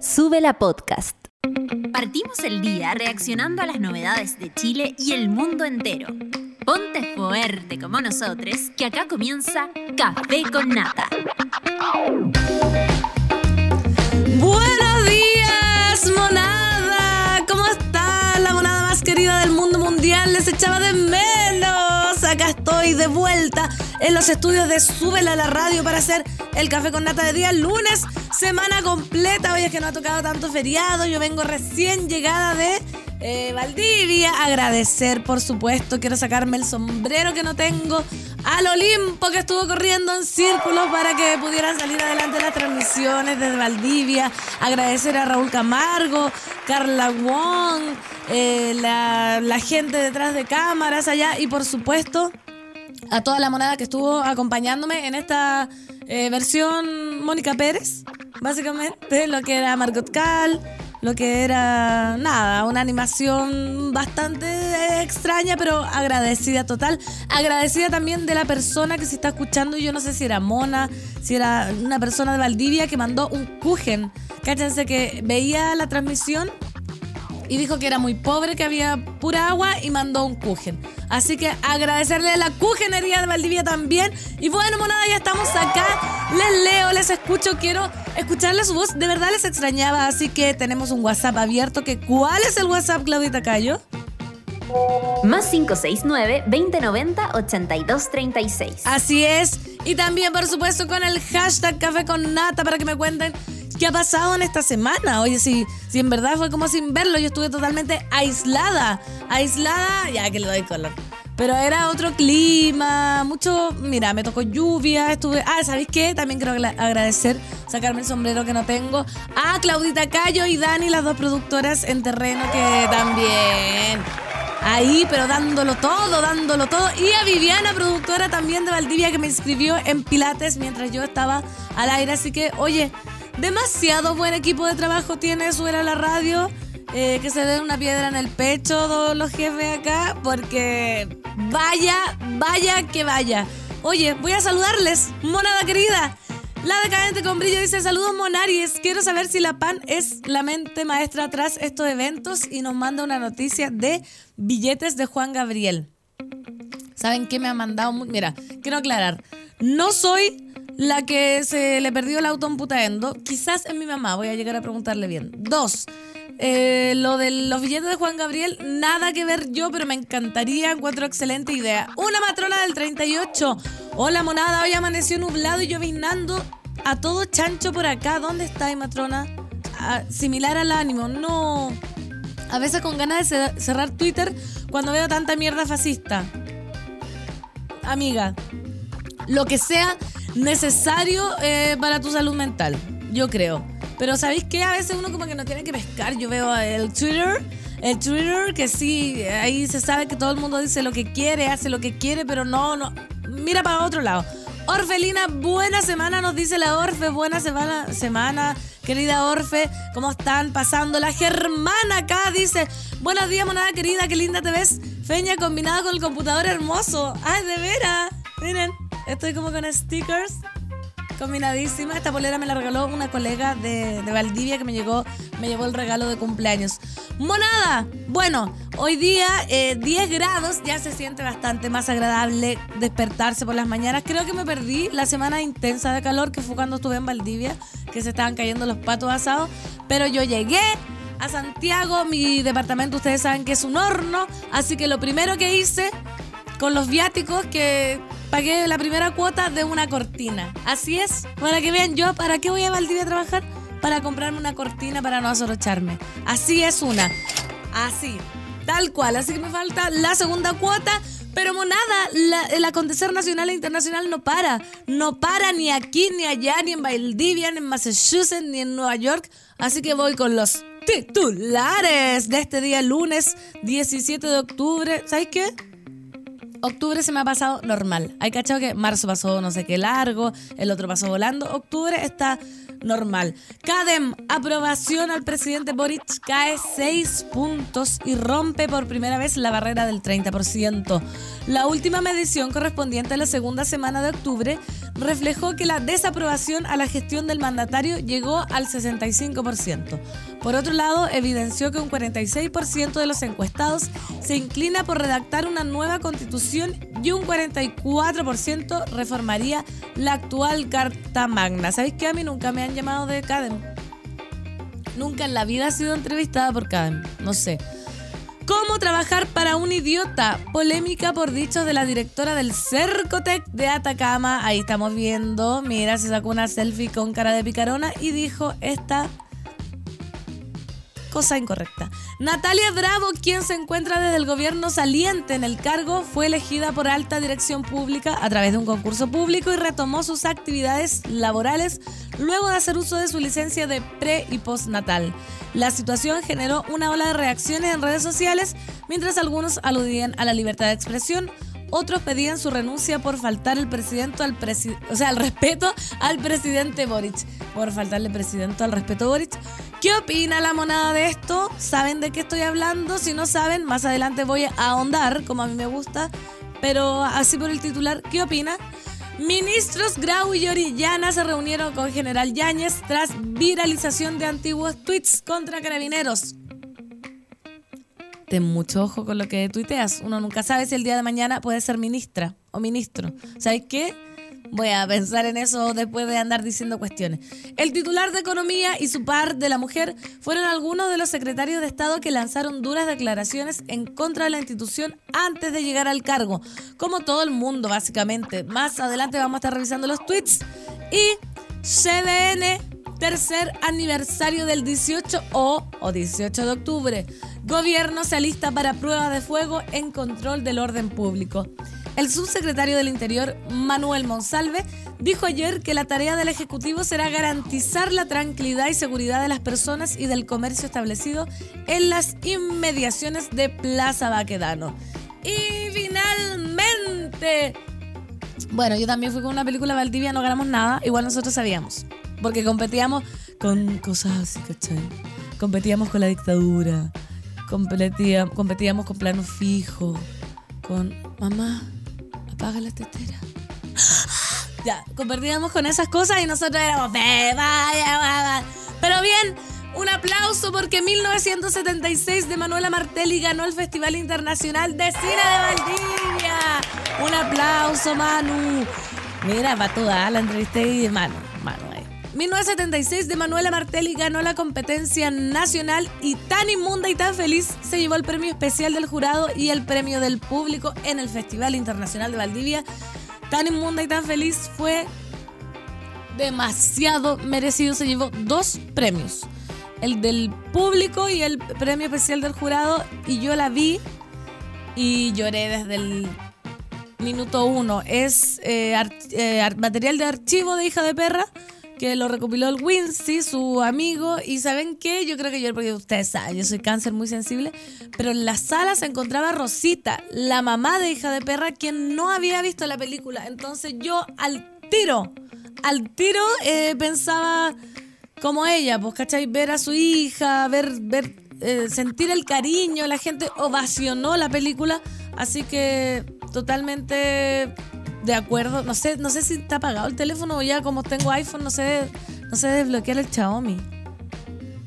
Sube la podcast. Partimos el día reaccionando a las novedades de Chile y el mundo entero. Ponte fuerte como nosotros, que acá comienza Café con Nata. Buenos días, monada. ¿Cómo está la monada más querida del mundo mundial? Les echaba de menos. Estoy de vuelta en los estudios de Súbela a la radio para hacer el café con nata de día lunes, semana completa. Hoy es que no ha tocado tanto feriado. Yo vengo recién llegada de eh, Valdivia. Agradecer, por supuesto. Quiero sacarme el sombrero que no tengo al Olimpo que estuvo corriendo en círculos para que pudieran salir adelante las transmisiones desde Valdivia. Agradecer a Raúl Camargo, Carla Wong, eh, la gente detrás de cámaras allá y por supuesto a toda la monada que estuvo acompañándome en esta eh, versión Mónica Pérez, básicamente, lo que era Margot Cal, lo que era, nada, una animación bastante extraña, pero agradecida total. Agradecida también de la persona que se está escuchando, yo no sé si era Mona, si era una persona de Valdivia que mandó un Kuchen. Cáchense que veía la transmisión y dijo que era muy pobre, que había pura agua y mandó un Kuchen. Así que agradecerle a la Kuchenería de Valdivia también. Y bueno, monada, ya estamos acá. Les leo, les escucho, quiero escucharle su voz. De verdad les extrañaba, así que tenemos un WhatsApp abierto. Que, ¿Cuál es el WhatsApp, Claudita Cayo? Más 569-2090-8236. Así es. Y también, por supuesto, con el hashtag Café con Nata para que me cuenten qué ha pasado en esta semana. Oye, si, si en verdad fue como sin verlo, yo estuve totalmente aislada. Aislada, ya que le doy color. Pero era otro clima, mucho, mira, me tocó lluvia, estuve, ah, ¿sabéis qué? También quiero agra- agradecer, sacarme el sombrero que no tengo, a Claudita Cayo y Dani, las dos productoras en terreno que también, ahí, pero dándolo todo, dándolo todo, y a Viviana, productora también de Valdivia, que me inscribió en Pilates mientras yo estaba al aire, así que, oye, demasiado buen equipo de trabajo tiene Suena la Radio. eh, que se den una piedra en el pecho todos los jefes acá, porque vaya, vaya que vaya. Oye, voy a saludarles, monada querida. La decadente con brillo dice, saludos Monaries, quiero saber si la PAN es la mente maestra tras estos eventos y nos manda una noticia de billetes de Juan Gabriel. ¿Saben qué me ha mandado? Mira, quiero aclarar. No soy la que se le perdió el auto en Putaendo. Quizás es mi mamá, voy a llegar a preguntarle bien. Dos, eh, lo de los billetes de Juan Gabriel, nada que ver yo, pero me encantaría, encuentro excelente idea. Una matrona del 38. Hola monada, hoy amaneció nublado y lloviznando a todo chancho por acá. ¿Dónde está, matrona? Ah, similar al ánimo, no. A veces con ganas de cer- cerrar Twitter cuando veo tanta mierda fascista. Amiga, lo que sea necesario eh, para tu salud mental, yo creo. Pero ¿sabéis qué? A veces uno como que no tiene que pescar. Yo veo el Twitter, el Twitter que sí, ahí se sabe que todo el mundo dice lo que quiere, hace lo que quiere, pero no, no, mira para otro lado. Orfelina, buena semana, nos dice la Orfe, buena semana, semana, querida Orfe, ¿cómo están pasando? La Germana acá dice, buenos días, monada querida, qué linda te ves, Feña combinada con el computador hermoso. Ay, de veras, miren, estoy como con stickers, combinadísima. Esta polera me la regaló una colega de, de Valdivia que me llegó, me llevó el regalo de cumpleaños. Monada, bueno, hoy día eh, 10 grados, ya se siente bastante más agradable despertarse por las mañanas. Creo que me perdí la semana intensa de calor que fue cuando estuve en Valdivia, que se estaban cayendo los patos asados, pero yo llegué. A Santiago, mi departamento, ustedes saben que es un horno, así que lo primero que hice con los viáticos que pagué la primera cuota de una cortina. Así es, para que vean yo, ¿para qué voy a Valdivia a trabajar? Para comprarme una cortina para no asorocharme. Así es una. Así, tal cual. Así que me falta la segunda cuota. Pero monada, el acontecer nacional e internacional no para. No para ni aquí, ni allá, ni en Valdivia, ni en Massachusetts, ni en Nueva York. Así que voy con los titulares de este día lunes 17 de octubre. ¿Sabes qué? Octubre se me ha pasado normal. Hay cachado que marzo pasó no sé qué largo, el otro pasó volando. Octubre está normal. Cadem, aprobación al presidente Boric cae 6 puntos y rompe por primera vez la barrera del 30%. La última medición correspondiente a la segunda semana de octubre reflejó que la desaprobación a la gestión del mandatario llegó al 65%. Por otro lado, evidenció que un 46% de los encuestados se inclina por redactar una nueva constitución y un 44% reformaría la actual Carta Magna. ¿Sabéis que a mí nunca me han llamado de CADEM? Nunca en la vida he sido entrevistada por CADEM. No sé. ¿Cómo trabajar para un idiota? Polémica por dichos de la directora del Cercotec de Atacama. Ahí estamos viendo. Mira, se sacó una selfie con cara de picarona y dijo esta cosa incorrecta. Natalia Bravo, quien se encuentra desde el gobierno saliente en el cargo, fue elegida por alta dirección pública a través de un concurso público y retomó sus actividades laborales luego de hacer uso de su licencia de pre y postnatal. La situación generó una ola de reacciones en redes sociales, mientras algunos aludían a la libertad de expresión, otros pedían su renuncia por faltar el presidente al o sea, el respeto al presidente Boric. Por faltarle presidente al respeto Boric. ¿Qué opina la monada de esto? ¿Saben de qué estoy hablando? Si no saben, más adelante voy a ahondar, como a mí me gusta. Pero así por el titular, ¿qué opina? Ministros Grau y Orellana se reunieron con General Yáñez tras viralización de antiguos tweets contra carabineros ten mucho ojo con lo que tuiteas. Uno nunca sabe si el día de mañana puede ser ministra o ministro. ¿Sabes qué? Voy a pensar en eso después de andar diciendo cuestiones. El titular de Economía y su par de la mujer fueron algunos de los secretarios de Estado que lanzaron duras declaraciones en contra de la institución antes de llegar al cargo. Como todo el mundo, básicamente. Más adelante vamos a estar revisando los tweets. Y CDN, tercer aniversario del 18 o, o 18 de octubre. Gobierno se alista para prueba de fuego en control del orden público. El subsecretario del Interior, Manuel Monsalve, dijo ayer que la tarea del Ejecutivo será garantizar la tranquilidad y seguridad de las personas y del comercio establecido en las inmediaciones de Plaza Baquedano. Y finalmente... Bueno, yo también fui con una película Valdivia, no ganamos nada, igual nosotros sabíamos, porque competíamos con cosas así, ¿cachai? Competíamos con la dictadura, competíamos con plano fijo, con mamá, apaga la tetera. Ya, compartíamos con esas cosas y nosotros éramos, vaya, Pero bien, un aplauso porque 1976 de Manuela Martelli ganó el Festival Internacional de Cine de Valdivia. Un aplauso, Manu. Mira, va toda la entrevista y Manu. 1976 de Manuela Martelli ganó la competencia nacional y tan inmunda y tan feliz se llevó el premio especial del jurado y el premio del público en el Festival Internacional de Valdivia. Tan inmunda y tan feliz fue demasiado merecido. Se llevó dos premios. El del público y el premio especial del jurado. Y yo la vi y lloré desde el minuto uno. Es eh, eh, material de archivo de hija de perra que lo recopiló el Wincy, su amigo. Y ¿saben qué? Yo creo que yo, porque ustedes saben, yo soy cáncer muy sensible. Pero en la sala se encontraba Rosita, la mamá de hija de perra, quien no había visto la película. Entonces yo al tiro, al tiro eh, pensaba como ella, pues, ¿cachai? Ver a su hija, ver, ver, eh, sentir el cariño, la gente ovacionó la película. Así que totalmente de acuerdo. No sé, no sé si está apagado el teléfono o ya como tengo iPhone, no sé, no sé desbloquear el Xiaomi.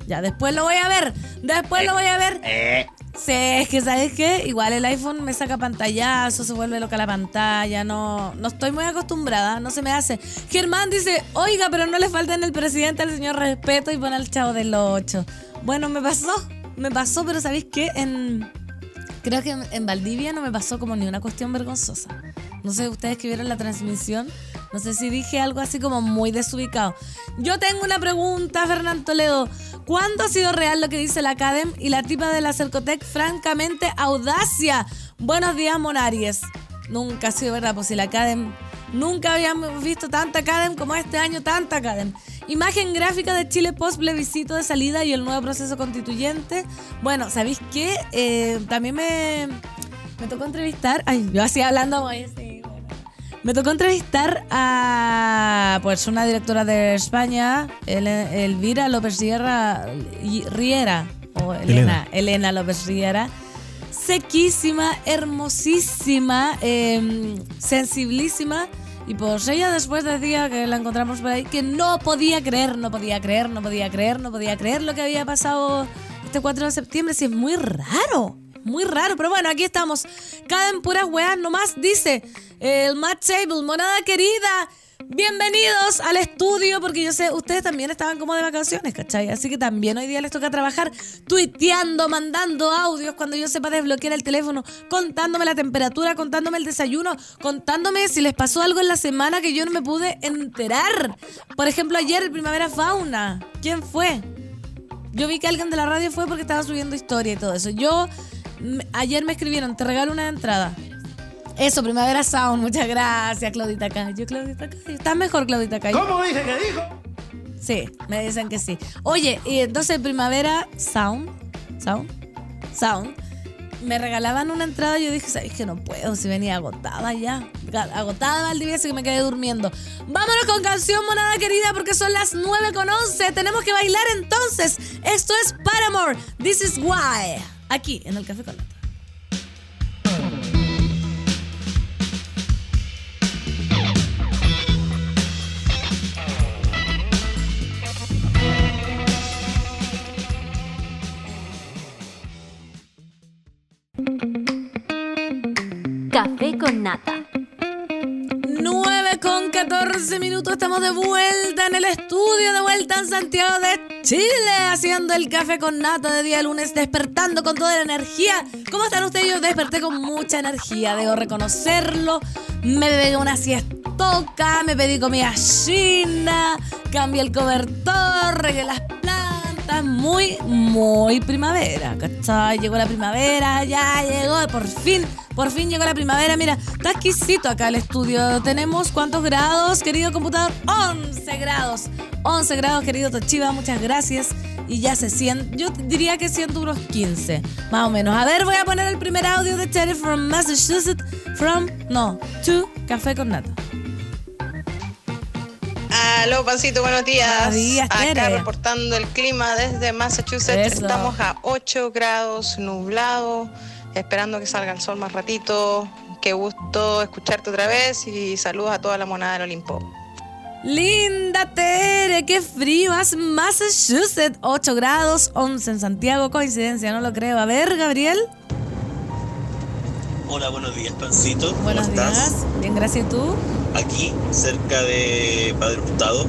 Ya, después lo voy a ver. Después lo voy a ver. Eh. Sí, es que ¿sabes qué? Igual el iPhone me saca pantallazo, se vuelve loca la pantalla, no, no estoy muy acostumbrada, no se me hace. Germán dice, oiga, pero no le falta en el presidente al señor respeto y pone al chavo del 8. Bueno, me pasó, me pasó, pero ¿sabéis qué? En, creo que en Valdivia no me pasó como ni una cuestión vergonzosa. No sé, ustedes que vieron la transmisión, no sé si dije algo así como muy desubicado. Yo tengo una pregunta, Fernando Toledo. ¿Cuándo ha sido real lo que dice la Academ y la tipa de la Cercotec? Francamente, audacia. Buenos días, Monaries. Nunca ha sido verdad, pues si la Academ... Nunca habíamos visto tanta Academ como este año, tanta Academ. Imagen gráfica de Chile post plebiscito de salida y el nuevo proceso constituyente. Bueno, ¿sabéis qué? Eh, también me, me tocó entrevistar. Ay, yo así hablando, me tocó entrevistar a pues una directora de España, Elvira López Riera, Riera o Elena, Elena, López Riera. Sequísima, hermosísima, em, sensiblísima. Y pues ella después decía que la encontramos por ahí, que no podía creer, no podía creer, no podía creer, no podía creer lo que había pasado este 4 de septiembre. Sí, es muy raro, muy raro. Pero bueno, aquí estamos. Cada en puras weas nomás dice el Matt Table, monada querida. Bienvenidos al estudio, porque yo sé, ustedes también estaban como de vacaciones, ¿cachai? Así que también hoy día les toca trabajar tuiteando, mandando audios cuando yo sepa desbloquear el teléfono, contándome la temperatura, contándome el desayuno, contándome si les pasó algo en la semana que yo no me pude enterar. Por ejemplo, ayer, Primavera Fauna. ¿Quién fue? Yo vi que alguien de la radio fue porque estaba subiendo historia y todo eso. Yo, ayer me escribieron, te regalo una entrada. Eso, Primavera Sound, muchas gracias, Claudita Cayo. Claudita Cayo. ¿Estás mejor, Claudita Cayo? ¿Cómo dice que dijo? Sí, me dicen que sí. Oye, y entonces Primavera Sound, Sound, Sound, me regalaban una entrada y yo dije, ¿sabes que no puedo? Si venía agotada ya. Agotada Valdivia, así que me quedé durmiendo. Vámonos con canción, monada querida, porque son las 9 con 11. Tenemos que bailar entonces. Esto es Paramore. This is why. Aquí, en el Café con Café con nata. 9 con 14 minutos, estamos de vuelta en el estudio, de vuelta en Santiago de Chile, haciendo el café con nata de día lunes, despertando con toda la energía. ¿Cómo están ustedes? Yo desperté con mucha energía, debo reconocerlo. Me bebí una siestoca, me pedí comida china, cambié el cobertor, regué las plantas, muy, muy primavera, ¿cachai? Llegó la primavera, ya llegó, por fin por fin llegó la primavera. Mira, está exquisito acá el estudio. Tenemos cuántos grados, querido computador? 11 grados. 11 grados, querido Tochiva. Muchas gracias. Y ya se siente, yo diría que siento unos 15, más o menos. A ver, voy a poner el primer audio de Cherry from Massachusetts. From, no, to Café con Nata. Aló, Pancito, buenos días. Buenos días, Acá reportando el clima desde Massachusetts. Estamos a 8 grados nublado esperando que salga el sol más ratito. Qué gusto escucharte otra vez y saludos a toda la monada del Olimpo. Linda Tere, qué frío, hace Massachusetts, 8 grados, 11 en Santiago, coincidencia, no lo creo. A ver, Gabriel. Hola, buenos días, Pancito. Buenos ¿Cómo días. estás? Bien, gracias. ¿Y tú? Aquí, cerca de Padre Hurtado,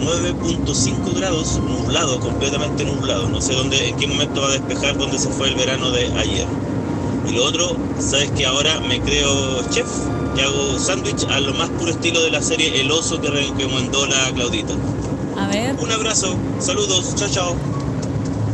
9.5 grados, nublado, completamente nublado. No sé dónde, en qué momento va a despejar dónde se fue el verano de ayer. Y lo otro, sabes que ahora me creo chef y hago sándwich a lo más puro estilo de la serie El oso que recomendó la Claudita. A ver. Un abrazo, saludos, chao, chao.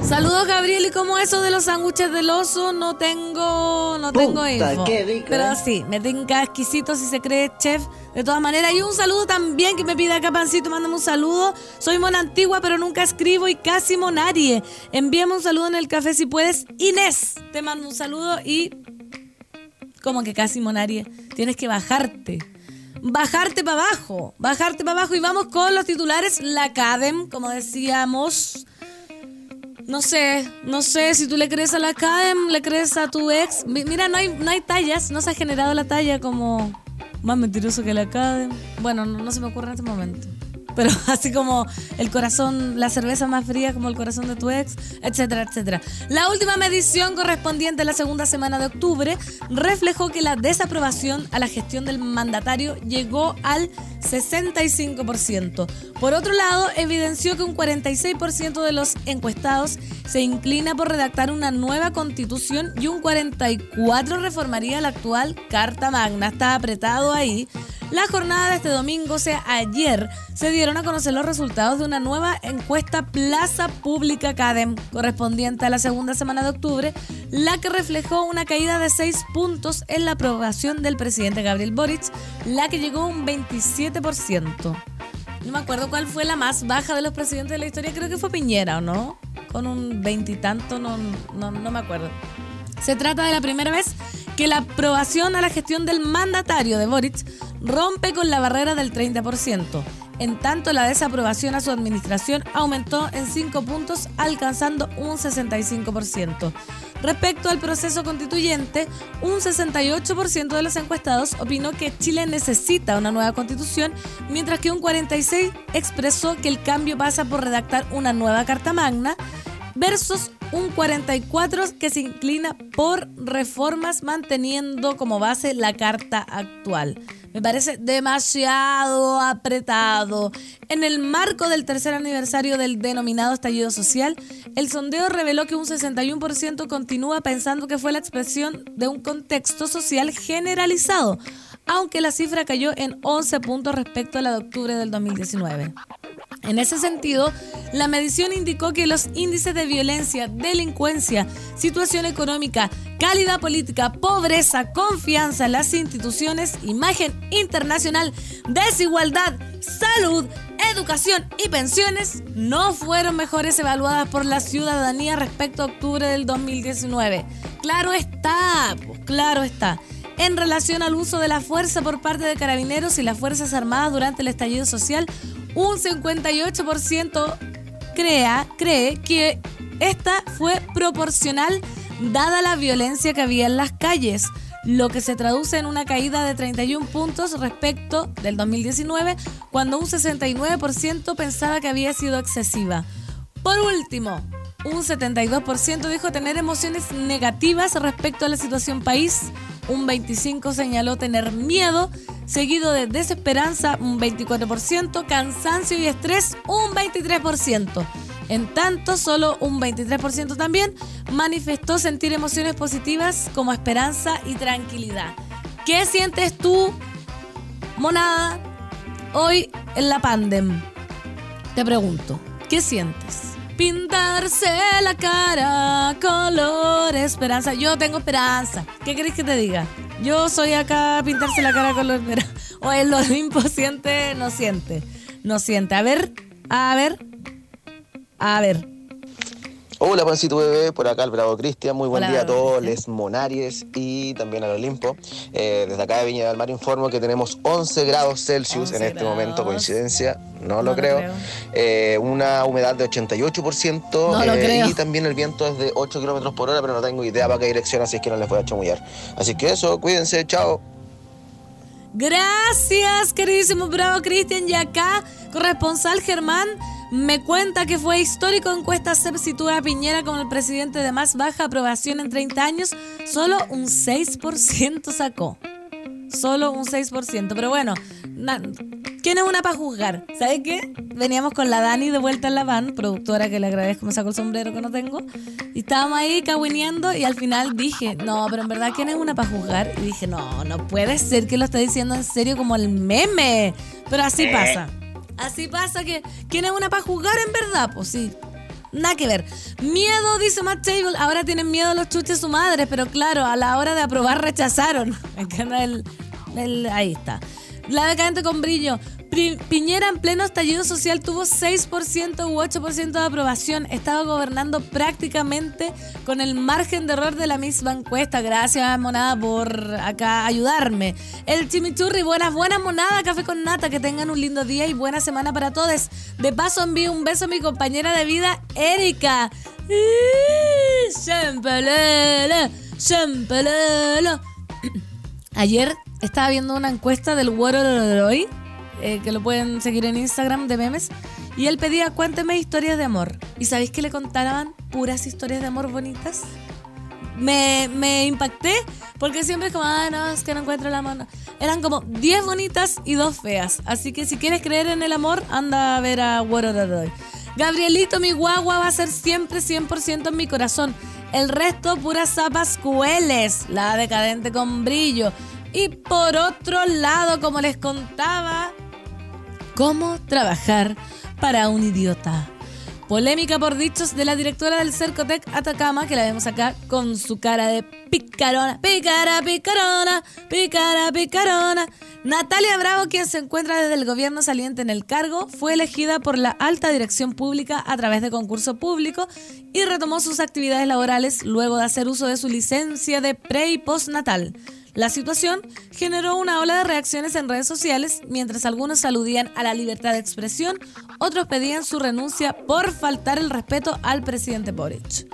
Saludos Gabriel, ¿y cómo eso de los sándwiches del oso? No tengo, no tengo info. qué rico, Pero ¿eh? sí, me tinca exquisito si se cree chef. De todas maneras, y un saludo también que me pide acá Pancito, mándame un saludo. Soy mona antigua, pero nunca escribo y casi monarie. Envíame un saludo en el café si puedes. Inés, te mando un saludo y... Como que casi monarie. Tienes que bajarte. Bajarte para abajo. Bajarte para abajo y vamos con los titulares. La CADEM, como decíamos... No sé, no sé si tú le crees a la Cadem, le crees a tu ex. Mi- Mira, no hay, no hay tallas, no se ha generado la talla como más mentiroso que la Cadem. Bueno, no, no se me ocurre en este momento. Pero así como el corazón, la cerveza más fría como el corazón de tu ex, etcétera, etcétera. La última medición correspondiente a la segunda semana de octubre reflejó que la desaprobación a la gestión del mandatario llegó al 65%. Por otro lado, evidenció que un 46% de los encuestados se inclina por redactar una nueva constitución y un 44% reformaría la actual Carta Magna. Está apretado ahí. La jornada de este domingo, o sea, ayer, se dieron a conocer los resultados de una nueva encuesta Plaza Pública Cadem, correspondiente a la segunda semana de octubre, la que reflejó una caída de 6 puntos en la aprobación del presidente Gabriel Boric, la que llegó a un 27%. No me acuerdo cuál fue la más baja de los presidentes de la historia, creo que fue Piñera, ¿o no? Con un veintitanto, no, no, no me acuerdo. Se trata de la primera vez que la aprobación a la gestión del mandatario de Boric rompe con la barrera del 30%. En tanto, la desaprobación a su administración aumentó en 5 puntos, alcanzando un 65%. Respecto al proceso constituyente, un 68% de los encuestados opinó que Chile necesita una nueva constitución, mientras que un 46% expresó que el cambio pasa por redactar una nueva Carta Magna, versus un 44% que se inclina por reformas manteniendo como base la Carta actual. Me parece demasiado apretado. En el marco del tercer aniversario del denominado estallido social, el sondeo reveló que un 61% continúa pensando que fue la expresión de un contexto social generalizado, aunque la cifra cayó en 11 puntos respecto a la de octubre del 2019. En ese sentido, la medición indicó que los índices de violencia, delincuencia, situación económica, calidad política, pobreza, confianza en las instituciones, imagen internacional, desigualdad, salud, educación y pensiones no fueron mejores evaluadas por la ciudadanía respecto a octubre del 2019. Claro está, pues claro está. En relación al uso de la fuerza por parte de carabineros y las Fuerzas Armadas durante el estallido social, un 58% crea, cree que esta fue proporcional dada la violencia que había en las calles, lo que se traduce en una caída de 31 puntos respecto del 2019, cuando un 69% pensaba que había sido excesiva. Por último, un 72% dijo tener emociones negativas respecto a la situación país, un 25% señaló tener miedo seguido de desesperanza un 24%, cansancio y estrés un 23%. En tanto, solo un 23% también manifestó sentir emociones positivas como esperanza y tranquilidad. ¿Qué sientes tú, monada, hoy en la pandem? Te pregunto, ¿qué sientes? Pintarse la cara, color, esperanza. Yo tengo esperanza. ¿Qué querés que te diga? Yo soy acá pintarse la cara color esperanza. O el Olimpo siente, no siente. No siente. A ver, a ver, a ver. Hola, Pancito Bebé, por acá el Bravo Cristian. Muy buen día a todos, les Monaries y también al Olimpo. Eh, desde acá de Viña del Mar informo que tenemos 11 grados Celsius en este momento, coincidencia, no, lo creo. Eh, una humedad de 88% eh, y también el viento es de 8 kilómetros por hora, pero no tengo idea para qué dirección, así es que no les voy a chamullar. Así que eso, cuídense, chao. Gracias, queridísimo Bravo Cristian. Y acá, corresponsal Germán me cuenta que fue histórico encuesta CEP sitúa a Piñera como el presidente de más baja aprobación en 30 años. Solo un 6% sacó. Solo un 6%. Pero bueno, ¿quién es una para juzgar? ¿Sabes qué? Veníamos con la Dani de vuelta en la van, productora que le agradezco, me sacó el sombrero que no tengo. Y estábamos ahí caguineando y al final dije, no, pero en verdad, ¿quién es una para juzgar? Y dije, no, no puede ser que lo esté diciendo en serio como el meme. Pero así eh. pasa. Así pasa que, ¿quién una para jugar en verdad? Pues sí. Nada que ver. Miedo, dice Matt Table. Ahora tienen miedo los chuches su madre, pero claro, a la hora de aprobar rechazaron. el, el, ahí está. La decadente con brillo. Piñera en pleno estallido social tuvo 6% u 8% de aprobación. Estaba gobernando prácticamente con el margen de error de la misma encuesta. Gracias, monada, por acá ayudarme. El chimichurri, buenas, buenas monada, café con nata. Que tengan un lindo día y buena semana para todos. De paso, envío un beso a mi compañera de vida, Erika. Ayer estaba viendo una encuesta del de hoy eh, que lo pueden seguir en Instagram de memes. Y él pedía, cuénteme historias de amor. ¿Y sabéis que le contaban puras historias de amor bonitas? Me, me impacté porque siempre es como, ah, no, es que no encuentro el amor. Eran como 10 bonitas y 2 feas. Así que si quieres creer en el amor, anda a ver a Roy. Gabrielito, mi guagua va a ser siempre 100% en mi corazón. El resto, puras zapas cueles. La decadente con brillo. Y por otro lado, como les contaba, cómo trabajar para un idiota. Polémica por dichos de la directora del Cercotec Atacama, que la vemos acá con su cara de picarona, picara, picarona, picara, picarona. Natalia Bravo, quien se encuentra desde el gobierno saliente en el cargo, fue elegida por la alta dirección pública a través de concurso público y retomó sus actividades laborales luego de hacer uso de su licencia de pre y postnatal. La situación generó una ola de reacciones en redes sociales, mientras algunos aludían a la libertad de expresión, otros pedían su renuncia por faltar el respeto al presidente Boric.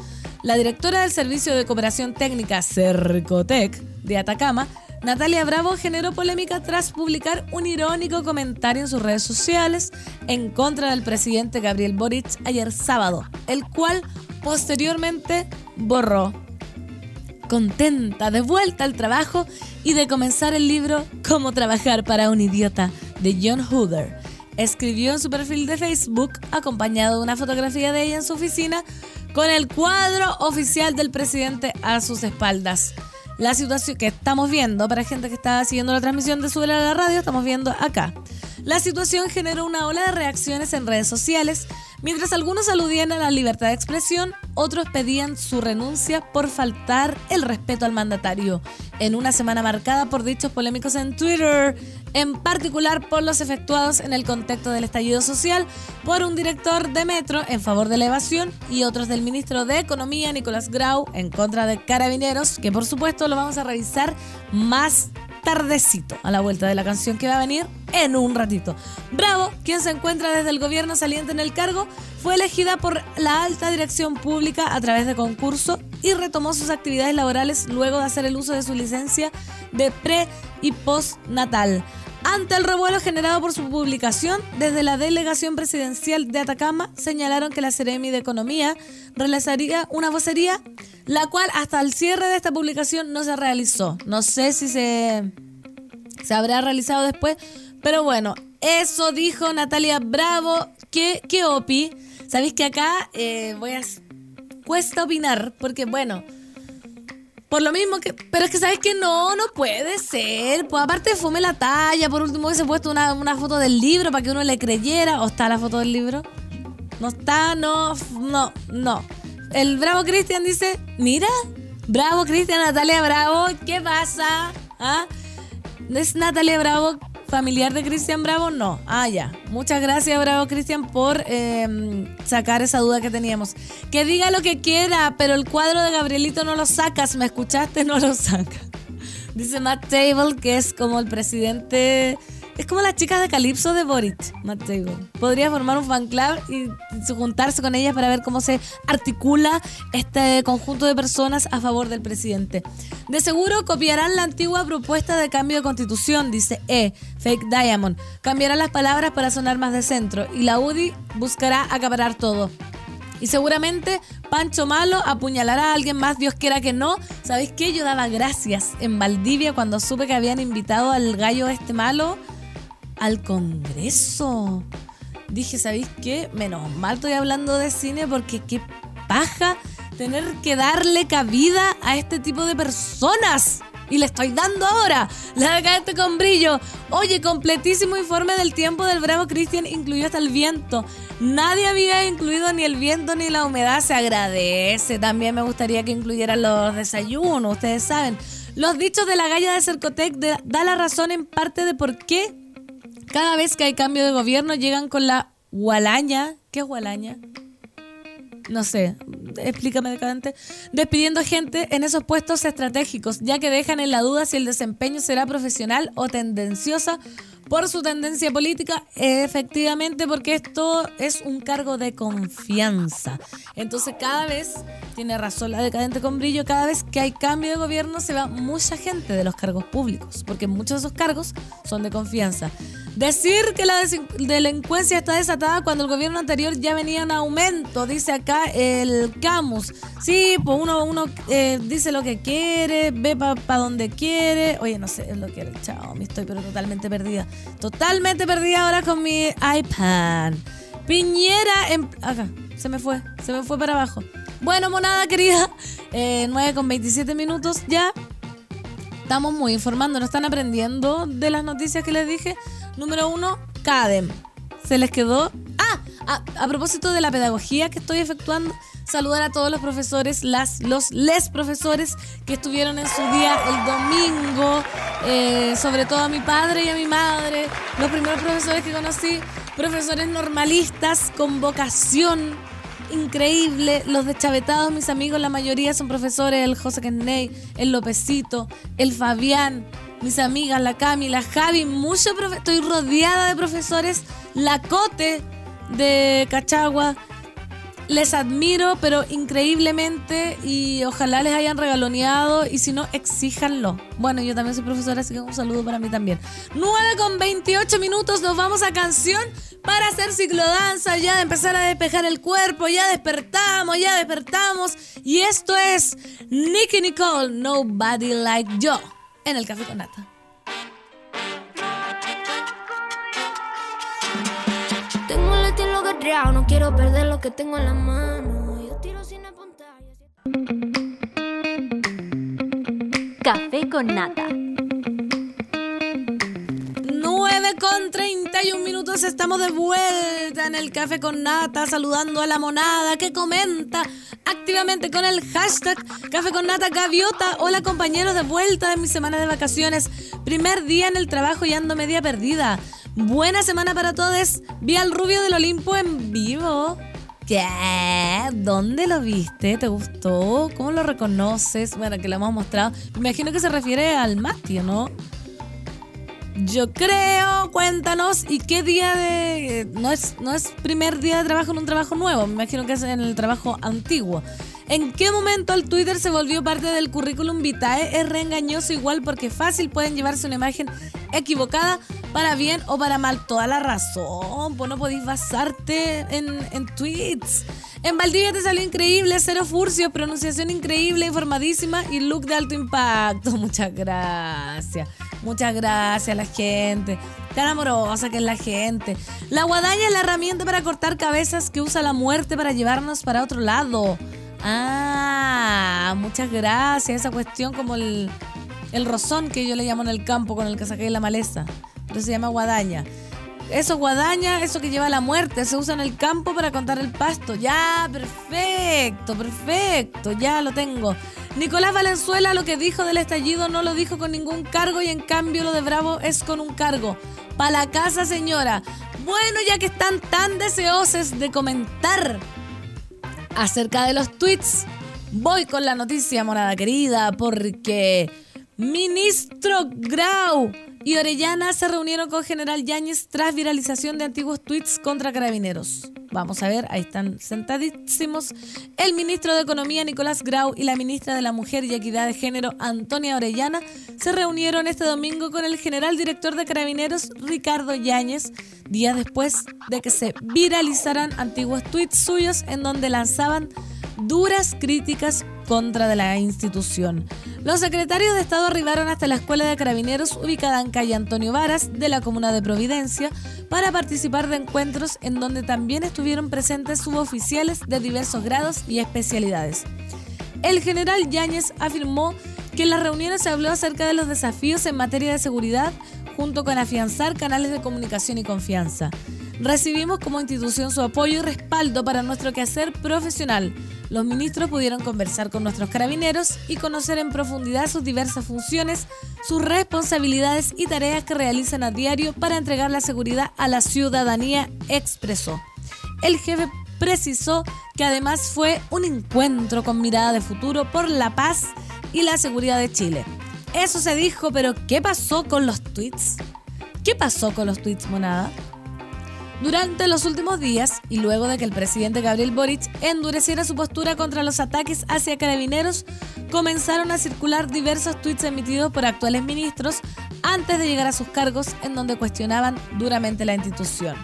La directora del Servicio de Cooperación Técnica Cercotec de Atacama, Natalia Bravo generó polémica tras publicar un irónico comentario en sus redes sociales en contra del presidente Gabriel Boric ayer sábado, el cual posteriormente borró contenta de vuelta al trabajo y de comenzar el libro Cómo trabajar para un idiota de John Hooder. Escribió en su perfil de Facebook, acompañado de una fotografía de ella en su oficina, con el cuadro oficial del presidente a sus espaldas. La situación que estamos viendo, para gente que está siguiendo la transmisión de Sube a la Radio, estamos viendo acá. La situación generó una ola de reacciones en redes sociales, mientras algunos aludían a la libertad de expresión, otros pedían su renuncia por faltar el respeto al mandatario. En una semana marcada por dichos polémicos en Twitter, en particular por los efectuados en el contexto del estallido social por un director de Metro en favor de la evasión y otros del ministro de Economía, Nicolás Grau, en contra de Carabineros, que por supuesto lo vamos a revisar más tardecito a la vuelta de la canción que va a venir en un ratito. Bravo, quien se encuentra desde el gobierno saliente en el cargo, fue elegida por la alta dirección pública a través de concurso y retomó sus actividades laborales luego de hacer el uso de su licencia de pre y postnatal. Ante el revuelo generado por su publicación, desde la delegación presidencial de Atacama señalaron que la Seremi de Economía realizaría una vocería, la cual hasta el cierre de esta publicación no se realizó. No sé si se, se habrá realizado después, pero bueno, eso dijo Natalia Bravo. ¿Qué, qué opi? Sabéis que acá eh, voy a... Cuesta opinar, porque bueno por lo mismo que. Pero es que sabes que no, no puede ser. Pues aparte fome la talla. Por último hubiese puesto una, una foto del libro para que uno le creyera. ¿O está la foto del libro? No está, no, no, no. El Bravo Cristian dice: Mira, Bravo Cristian, Natalia Bravo, ¿qué pasa? ¿Ah? Es Natalia Bravo familiar de Cristian Bravo? No. Ah, ya. Muchas gracias, Bravo Cristian, por em, sacar esa duda que teníamos. Que diga lo que quiera, pero el cuadro de Gabrielito no lo sacas. ¿Me escuchaste? No lo sacas. Dice Matt Table, que es como el presidente es como las chicas de Calypso de Boric, Matt Podría formar un fan club y juntarse con ellas para ver cómo se articula este conjunto de personas a favor del presidente. De seguro copiarán la antigua propuesta de cambio de constitución, dice E, Fake Diamond. Cambiarán las palabras para sonar más de centro y la UDI buscará acaparar todo. Y seguramente Pancho Malo apuñalará a alguien más, Dios quiera que no. ¿Sabéis qué? Yo daba gracias en Valdivia cuando supe que habían invitado al gallo este malo al Congreso. Dije, ¿sabéis qué? Menos mal estoy hablando de cine porque qué paja tener que darle cabida a este tipo de personas. Y le estoy dando ahora. La decadente con brillo. Oye, completísimo informe del tiempo del Bravo Christian incluyó hasta el viento. Nadie había incluido ni el viento ni la humedad. Se agradece. También me gustaría que incluyeran los desayunos. Ustedes saben. Los dichos de la galla de Cercotec da la razón en parte de por qué cada vez que hay cambio de gobierno llegan con la gualaña. ¿Qué es gualaña? No sé, explícame decadente. Despidiendo gente en esos puestos estratégicos, ya que dejan en la duda si el desempeño será profesional o tendenciosa por su tendencia política, efectivamente, porque esto es un cargo de confianza. Entonces, cada vez, tiene razón la decadente con brillo, cada vez que hay cambio de gobierno se va mucha gente de los cargos públicos, porque muchos de esos cargos son de confianza. Decir que la delincuencia está desatada cuando el gobierno anterior ya venía en aumento, dice acá el Camus. Sí, pues uno, uno eh, dice lo que quiere, ve para donde quiere. Oye, no sé, lo que. Chao, me estoy pero totalmente perdida. Totalmente perdida ahora con mi iPad. Piñera en... Acá, se me fue, se me fue para abajo. Bueno, monada querida, eh, 9 con 27 minutos ya. Estamos muy informando, nos están aprendiendo de las noticias que les dije. Número uno, CADEM. Se les quedó... Ah, a, propósito de la pedagogía que estoy efectuando, saludar a todos los profesores, las, los les profesores que estuvieron en su día el domingo, eh, sobre todo a mi padre y a mi madre, los primeros profesores que conocí, profesores normalistas con vocación, increíble. Los deschavetados, mis amigos, la mayoría son profesores. El José Kenney, el Lopecito, el Fabián, mis amigas, la Cami, la Javi. Mucho Estoy rodeada de profesores. La Cote de Cachagua les admiro, pero increíblemente, y ojalá les hayan regaloneado, y si no, exíjanlo. Bueno, yo también soy profesora, así que un saludo para mí también. 9 con 28 minutos, nos vamos a canción para hacer ciclodanza, ya de empezar a despejar el cuerpo, ya despertamos, ya despertamos, y esto es Nicky Nicole, Nobody Like Yo, en el Café con Nata. No quiero perder lo que tengo en la mano. Yo tiro sin Café con nata. 9 con 31 minutos estamos de vuelta en el café con nata saludando a la monada que comenta activamente con el hashtag café con nata gaviota. Hola compañeros de vuelta de mi semana de vacaciones. Primer día en el trabajo y ando media perdida. Buena semana para todos. Vi al rubio del Olimpo en vivo. ¿Qué? ¿Dónde lo viste? ¿Te gustó? ¿Cómo lo reconoces? Bueno, que lo hemos mostrado. Me imagino que se refiere al Mati, ¿no? Yo creo, cuéntanos, ¿y qué día de...? No es, no es primer día de trabajo en un trabajo nuevo, me imagino que es en el trabajo antiguo. ¿En qué momento el Twitter se volvió parte del currículum vitae? Es reengañoso igual porque fácil pueden llevarse una imagen equivocada para bien o para mal. Toda la razón, pues no podéis basarte en, en tweets. En Valdivia te salió increíble, cero furcio, pronunciación increíble, informadísima y look de alto impacto. Muchas gracias. Muchas gracias a la gente. Tan amorosa que es la gente. La guadaña es la herramienta para cortar cabezas que usa la muerte para llevarnos para otro lado. Ah, muchas gracias. Esa cuestión como el, el rozón que yo le llamo en el campo con el que saqué la maleza. Pero se llama guadaña. Eso guadaña, eso que lleva a la muerte, se usa en el campo para contar el pasto. Ya, perfecto, perfecto, ya lo tengo. Nicolás Valenzuela lo que dijo del estallido no lo dijo con ningún cargo y en cambio lo de Bravo es con un cargo. Pa' la casa, señora. Bueno, ya que están tan deseosos de comentar acerca de los tweets, voy con la noticia, morada querida, porque ministro Grau y Orellana se reunieron con General Yáñez tras viralización de antiguos tweets contra carabineros. Vamos a ver, ahí están sentadísimos el ministro de Economía Nicolás Grau y la ministra de la Mujer y Equidad de Género Antonia Orellana se reunieron este domingo con el general director de carabineros Ricardo Yáñez, días después de que se viralizaran antiguos tweets suyos en donde lanzaban duras críticas contra de la institución. Los secretarios de Estado arribaron hasta la Escuela de Carabineros ubicada en calle Antonio Varas de la comuna de Providencia para participar de encuentros en donde también estuvieron presentes suboficiales de diversos grados y especialidades. El general Yáñez afirmó que en las reuniones se habló acerca de los desafíos en materia de seguridad junto con afianzar canales de comunicación y confianza. Recibimos como institución su apoyo y respaldo para nuestro quehacer profesional. Los ministros pudieron conversar con nuestros carabineros y conocer en profundidad sus diversas funciones, sus responsabilidades y tareas que realizan a diario para entregar la seguridad a la ciudadanía, expresó. El jefe precisó que además fue un encuentro con mirada de futuro por la paz y la seguridad de Chile. Eso se dijo, pero ¿qué pasó con los tweets? ¿Qué pasó con los tweets, monada? Durante los últimos días, y luego de que el presidente Gabriel Boric endureciera su postura contra los ataques hacia carabineros, comenzaron a circular diversos tweets emitidos por actuales ministros antes de llegar a sus cargos en donde cuestionaban duramente la institución.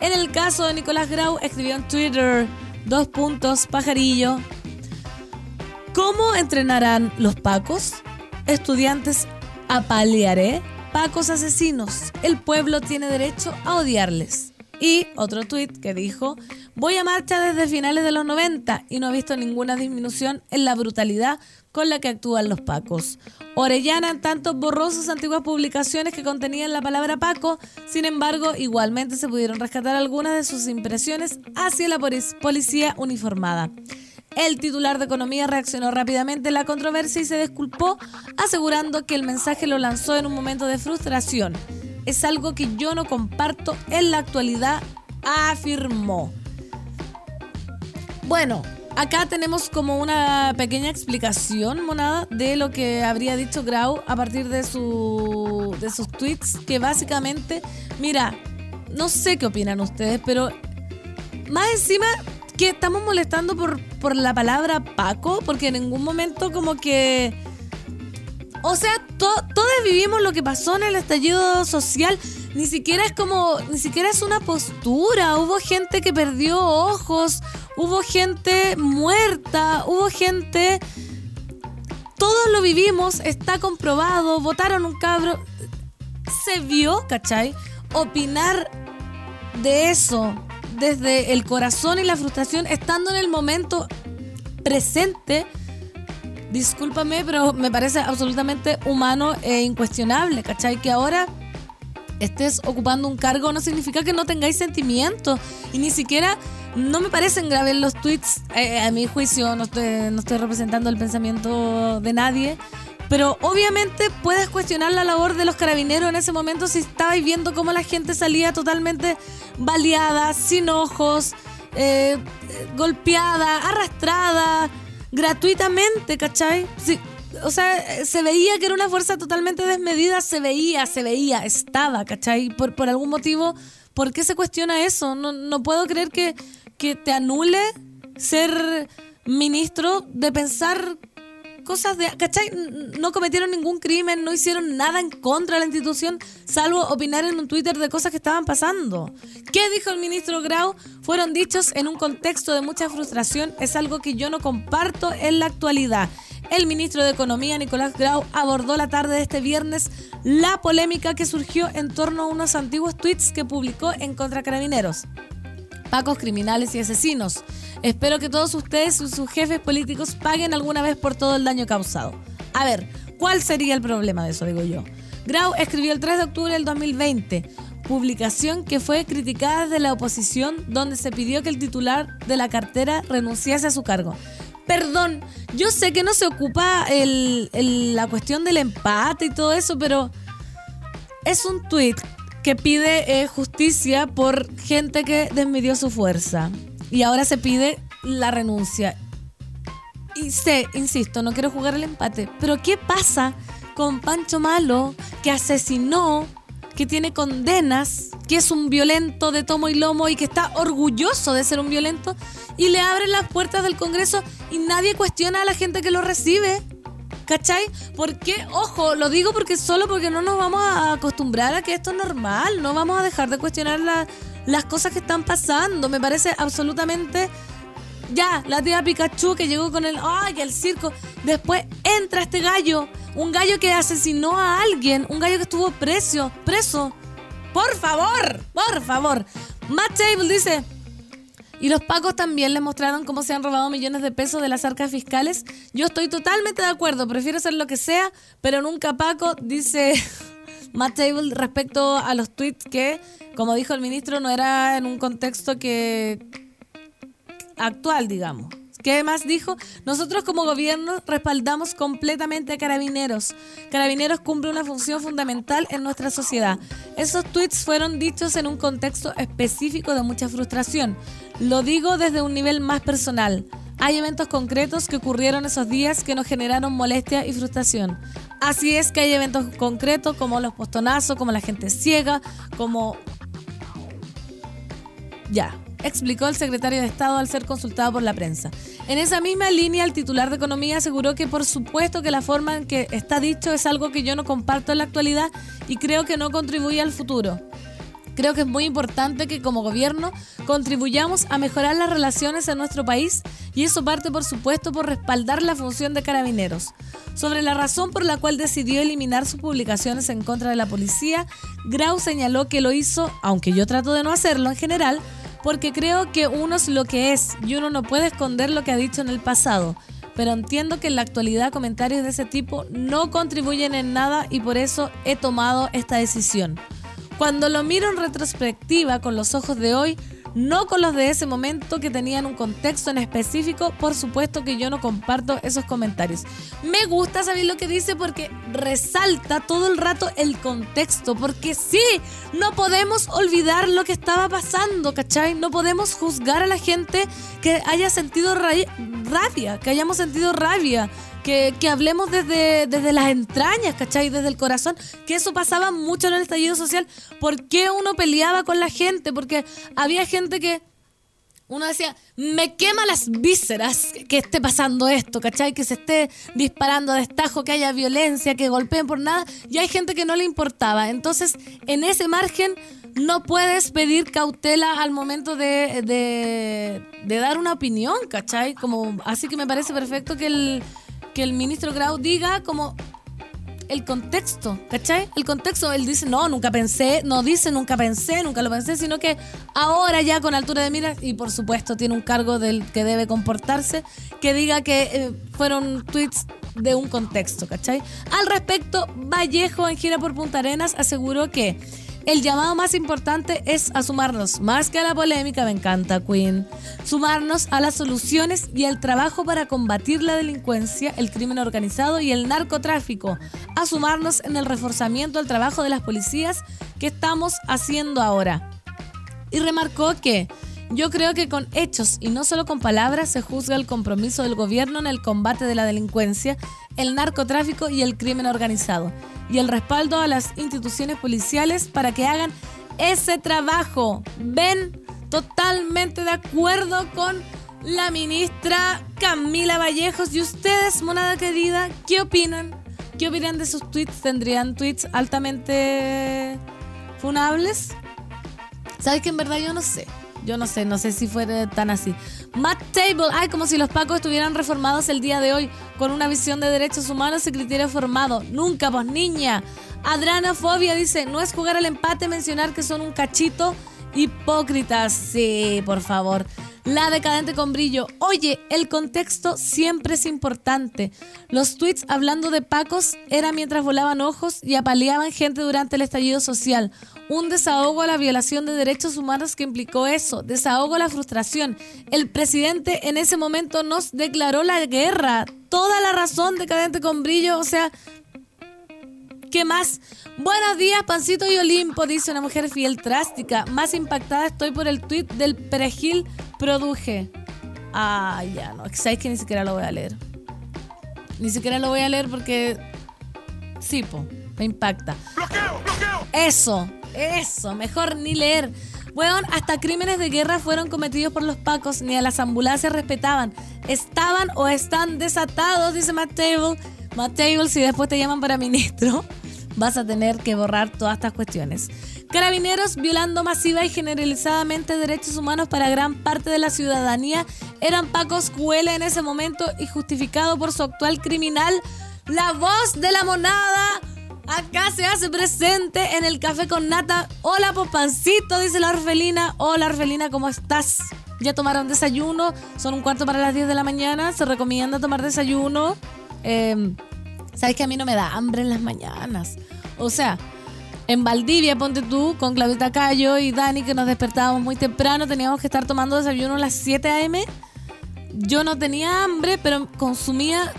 En el caso de Nicolás Grau, escribió en Twitter, dos puntos, pajarillo. ¿Cómo entrenarán los pacos? Estudiantes apalearé. Pacos asesinos. El pueblo tiene derecho a odiarles. Y otro tuit que dijo, voy a marcha desde finales de los 90 y no he visto ninguna disminución en la brutalidad con la que actúan los pacos. Orellana en tanto borró sus antiguas publicaciones que contenían la palabra Paco, sin embargo igualmente se pudieron rescatar algunas de sus impresiones hacia la policía uniformada. El titular de Economía reaccionó rápidamente a la controversia y se disculpó, asegurando que el mensaje lo lanzó en un momento de frustración es algo que yo no comparto en la actualidad, afirmó. Bueno, acá tenemos como una pequeña explicación, monada, de lo que habría dicho Grau a partir de, su, de sus tweets, que básicamente, mira, no sé qué opinan ustedes, pero más encima que estamos molestando por, por la palabra Paco, porque en ningún momento como que... O sea, todos vivimos lo que pasó en el estallido social. Ni siquiera es como, ni siquiera es una postura. Hubo gente que perdió ojos, hubo gente muerta, hubo gente... Todos lo vivimos, está comprobado, votaron un cabro. Se vio, ¿cachai? Opinar de eso desde el corazón y la frustración, estando en el momento presente, discúlpame, pero me parece absolutamente humano e incuestionable, ¿cachai? Que ahora estés ocupando un cargo no significa que no tengáis sentimientos y ni siquiera no me parecen graves los tweets, eh, a mi juicio no estoy, no estoy representando el pensamiento de nadie, pero obviamente puedes cuestionar la labor de los carabineros en ese momento si estabais viendo cómo la gente salía totalmente baleada, sin ojos, eh, golpeada, arrastrada, gratuitamente, ¿cachai? o sea, se veía que era una fuerza totalmente desmedida, se veía, se veía, estaba, ¿cachai? Por, por algún motivo, ¿por qué se cuestiona eso? No, no puedo creer que, que te anule ser ministro de pensar cosas de, ¿cachai? No cometieron ningún crimen, no hicieron nada en contra de la institución, salvo opinar en un Twitter de cosas que estaban pasando. ¿Qué dijo el ministro Grau? Fueron dichos en un contexto de mucha frustración, es algo que yo no comparto en la actualidad. El ministro de Economía, Nicolás Grau, abordó la tarde de este viernes la polémica que surgió en torno a unos antiguos tweets que publicó en contra carabineros. Pacos criminales y asesinos. Espero que todos ustedes y sus jefes políticos paguen alguna vez por todo el daño causado. A ver, ¿cuál sería el problema de eso, digo yo? Grau escribió el 3 de octubre del 2020, publicación que fue criticada desde la oposición, donde se pidió que el titular de la cartera renunciase a su cargo. Perdón, yo sé que no se ocupa la cuestión del empate y todo eso, pero es un tuit que pide eh, justicia por gente que desmidió su fuerza y ahora se pide la renuncia. Y sé, insisto, no quiero jugar el empate, pero ¿qué pasa con Pancho Malo que asesinó, que tiene condenas, que es un violento de tomo y lomo y que está orgulloso de ser un violento y le abre las puertas del Congreso y nadie cuestiona a la gente que lo recibe? ¿Cachai? Porque, ojo, lo digo porque solo porque no nos vamos a acostumbrar a que esto es normal, no vamos a dejar de cuestionar la, las cosas que están pasando. Me parece absolutamente. Ya, la tía Pikachu que llegó con el. ¡Ay, el circo! Después entra este gallo. Un gallo que asesinó a alguien. Un gallo que estuvo preso. Preso. Por favor, por favor. Matt Table dice. Y los pacos también les mostraron cómo se han robado millones de pesos de las arcas fiscales. Yo estoy totalmente de acuerdo, prefiero hacer lo que sea, pero nunca Paco, dice Matt Table respecto a los tweets que, como dijo el ministro, no era en un contexto que actual, digamos. ¿Qué más dijo? Nosotros como gobierno respaldamos completamente a Carabineros. Carabineros cumple una función fundamental en nuestra sociedad. Esos tweets fueron dichos en un contexto específico de mucha frustración. Lo digo desde un nivel más personal. Hay eventos concretos que ocurrieron esos días que nos generaron molestia y frustración. Así es que hay eventos concretos como los postonazos, como la gente ciega, como... Ya, explicó el secretario de Estado al ser consultado por la prensa. En esa misma línea, el titular de Economía aseguró que por supuesto que la forma en que está dicho es algo que yo no comparto en la actualidad y creo que no contribuye al futuro. Creo que es muy importante que como gobierno contribuyamos a mejorar las relaciones en nuestro país y eso parte por supuesto por respaldar la función de carabineros. Sobre la razón por la cual decidió eliminar sus publicaciones en contra de la policía, Grau señaló que lo hizo, aunque yo trato de no hacerlo en general, porque creo que uno es lo que es y uno no puede esconder lo que ha dicho en el pasado. Pero entiendo que en la actualidad comentarios de ese tipo no contribuyen en nada y por eso he tomado esta decisión. Cuando lo miro en retrospectiva con los ojos de hoy, no con los de ese momento que tenían un contexto en específico. Por supuesto que yo no comparto esos comentarios. Me gusta saber lo que dice porque resalta todo el rato el contexto, porque sí, no podemos olvidar lo que estaba pasando, ¿cachai? No podemos juzgar a la gente que haya sentido rabia, que hayamos sentido rabia que, hablemos desde, desde las entrañas, ¿cachai? Desde el corazón, que eso pasaba mucho en el estallido social. ¿Por qué uno peleaba con la gente? Porque había gente que uno decía, me quema las vísceras que, esté pasando esto, ¿cachai? Que se esté disparando a destajo, que haya violencia, que golpeen por nada. Y hay gente que no le importaba. Entonces, en ese margen, no puedes pedir cautela al momento de, de, de dar una opinión, ¿cachai? Como, así que me parece perfecto que el que el ministro Grau diga como el contexto, ¿cachai? El contexto, él dice, no, nunca pensé, no dice nunca pensé, nunca lo pensé, sino que ahora ya con altura de miras, y por supuesto tiene un cargo del que debe comportarse, que diga que eh, fueron tweets de un contexto, ¿cachai? Al respecto, Vallejo en gira por Punta Arenas aseguró que el llamado más importante es a sumarnos, más que a la polémica, me encanta Queen, sumarnos a las soluciones y el trabajo para combatir la delincuencia, el crimen organizado y el narcotráfico, a sumarnos en el reforzamiento del trabajo de las policías que estamos haciendo ahora. Y remarcó que yo creo que con hechos y no solo con palabras se juzga el compromiso del gobierno en el combate de la delincuencia, el narcotráfico y el crimen organizado y el respaldo a las instituciones policiales para que hagan ese trabajo. Ven totalmente de acuerdo con la ministra Camila Vallejos. ¿Y ustedes, monada querida, qué opinan? ¿Qué opinan de sus tweets? ¿Tendrían tweets altamente funables? ¿Sabes que en verdad yo no sé? Yo no sé, no sé si fuera tan así. Matt Table, ay, como si los pacos estuvieran reformados el día de hoy con una visión de derechos humanos y criterio formado. Nunca, pues niña. Adranafobia dice, no es jugar al empate mencionar que son un cachito hipócritas. Sí, por favor. La decadente con brillo. Oye, el contexto siempre es importante. Los tweets hablando de Pacos era mientras volaban ojos y apaleaban gente durante el estallido social. Un desahogo a la violación de derechos humanos que implicó eso. Desahogo a la frustración. El presidente en ese momento nos declaró la guerra. Toda la razón, decadente con brillo. O sea, ¿Qué más? Buenos días, Pancito y Olimpo, dice una mujer fiel drástica. Más impactada estoy por el tweet del perejil produje. Ah, ya, no. Sabéis que ni siquiera lo voy a leer. Ni siquiera lo voy a leer porque. Sí, po, me impacta. ¡Bloqueo, bloqueo! Eso, eso, mejor ni leer. Weón, hasta crímenes de guerra fueron cometidos por los pacos, ni a las ambulancias respetaban. Estaban o están desatados, dice Matt Table. Table, si después te llaman para ministro, vas a tener que borrar todas estas cuestiones. Carabineros violando masiva y generalizadamente derechos humanos para gran parte de la ciudadanía eran Pacos Cuele en ese momento y justificado por su actual criminal. La voz de la monada acá se hace presente en el café con nata. Hola, popancito, dice la orfelina. Hola, orfelina, ¿cómo estás? Ya tomaron desayuno, son un cuarto para las 10 de la mañana, se recomienda tomar desayuno. Eh, Sabes que a mí no me da hambre en las mañanas. O sea, en Valdivia, ponte tú, con Claudita Cayo y Dani, que nos despertábamos muy temprano, teníamos que estar tomando desayuno a las 7 a.m. Yo no tenía hambre, pero consumía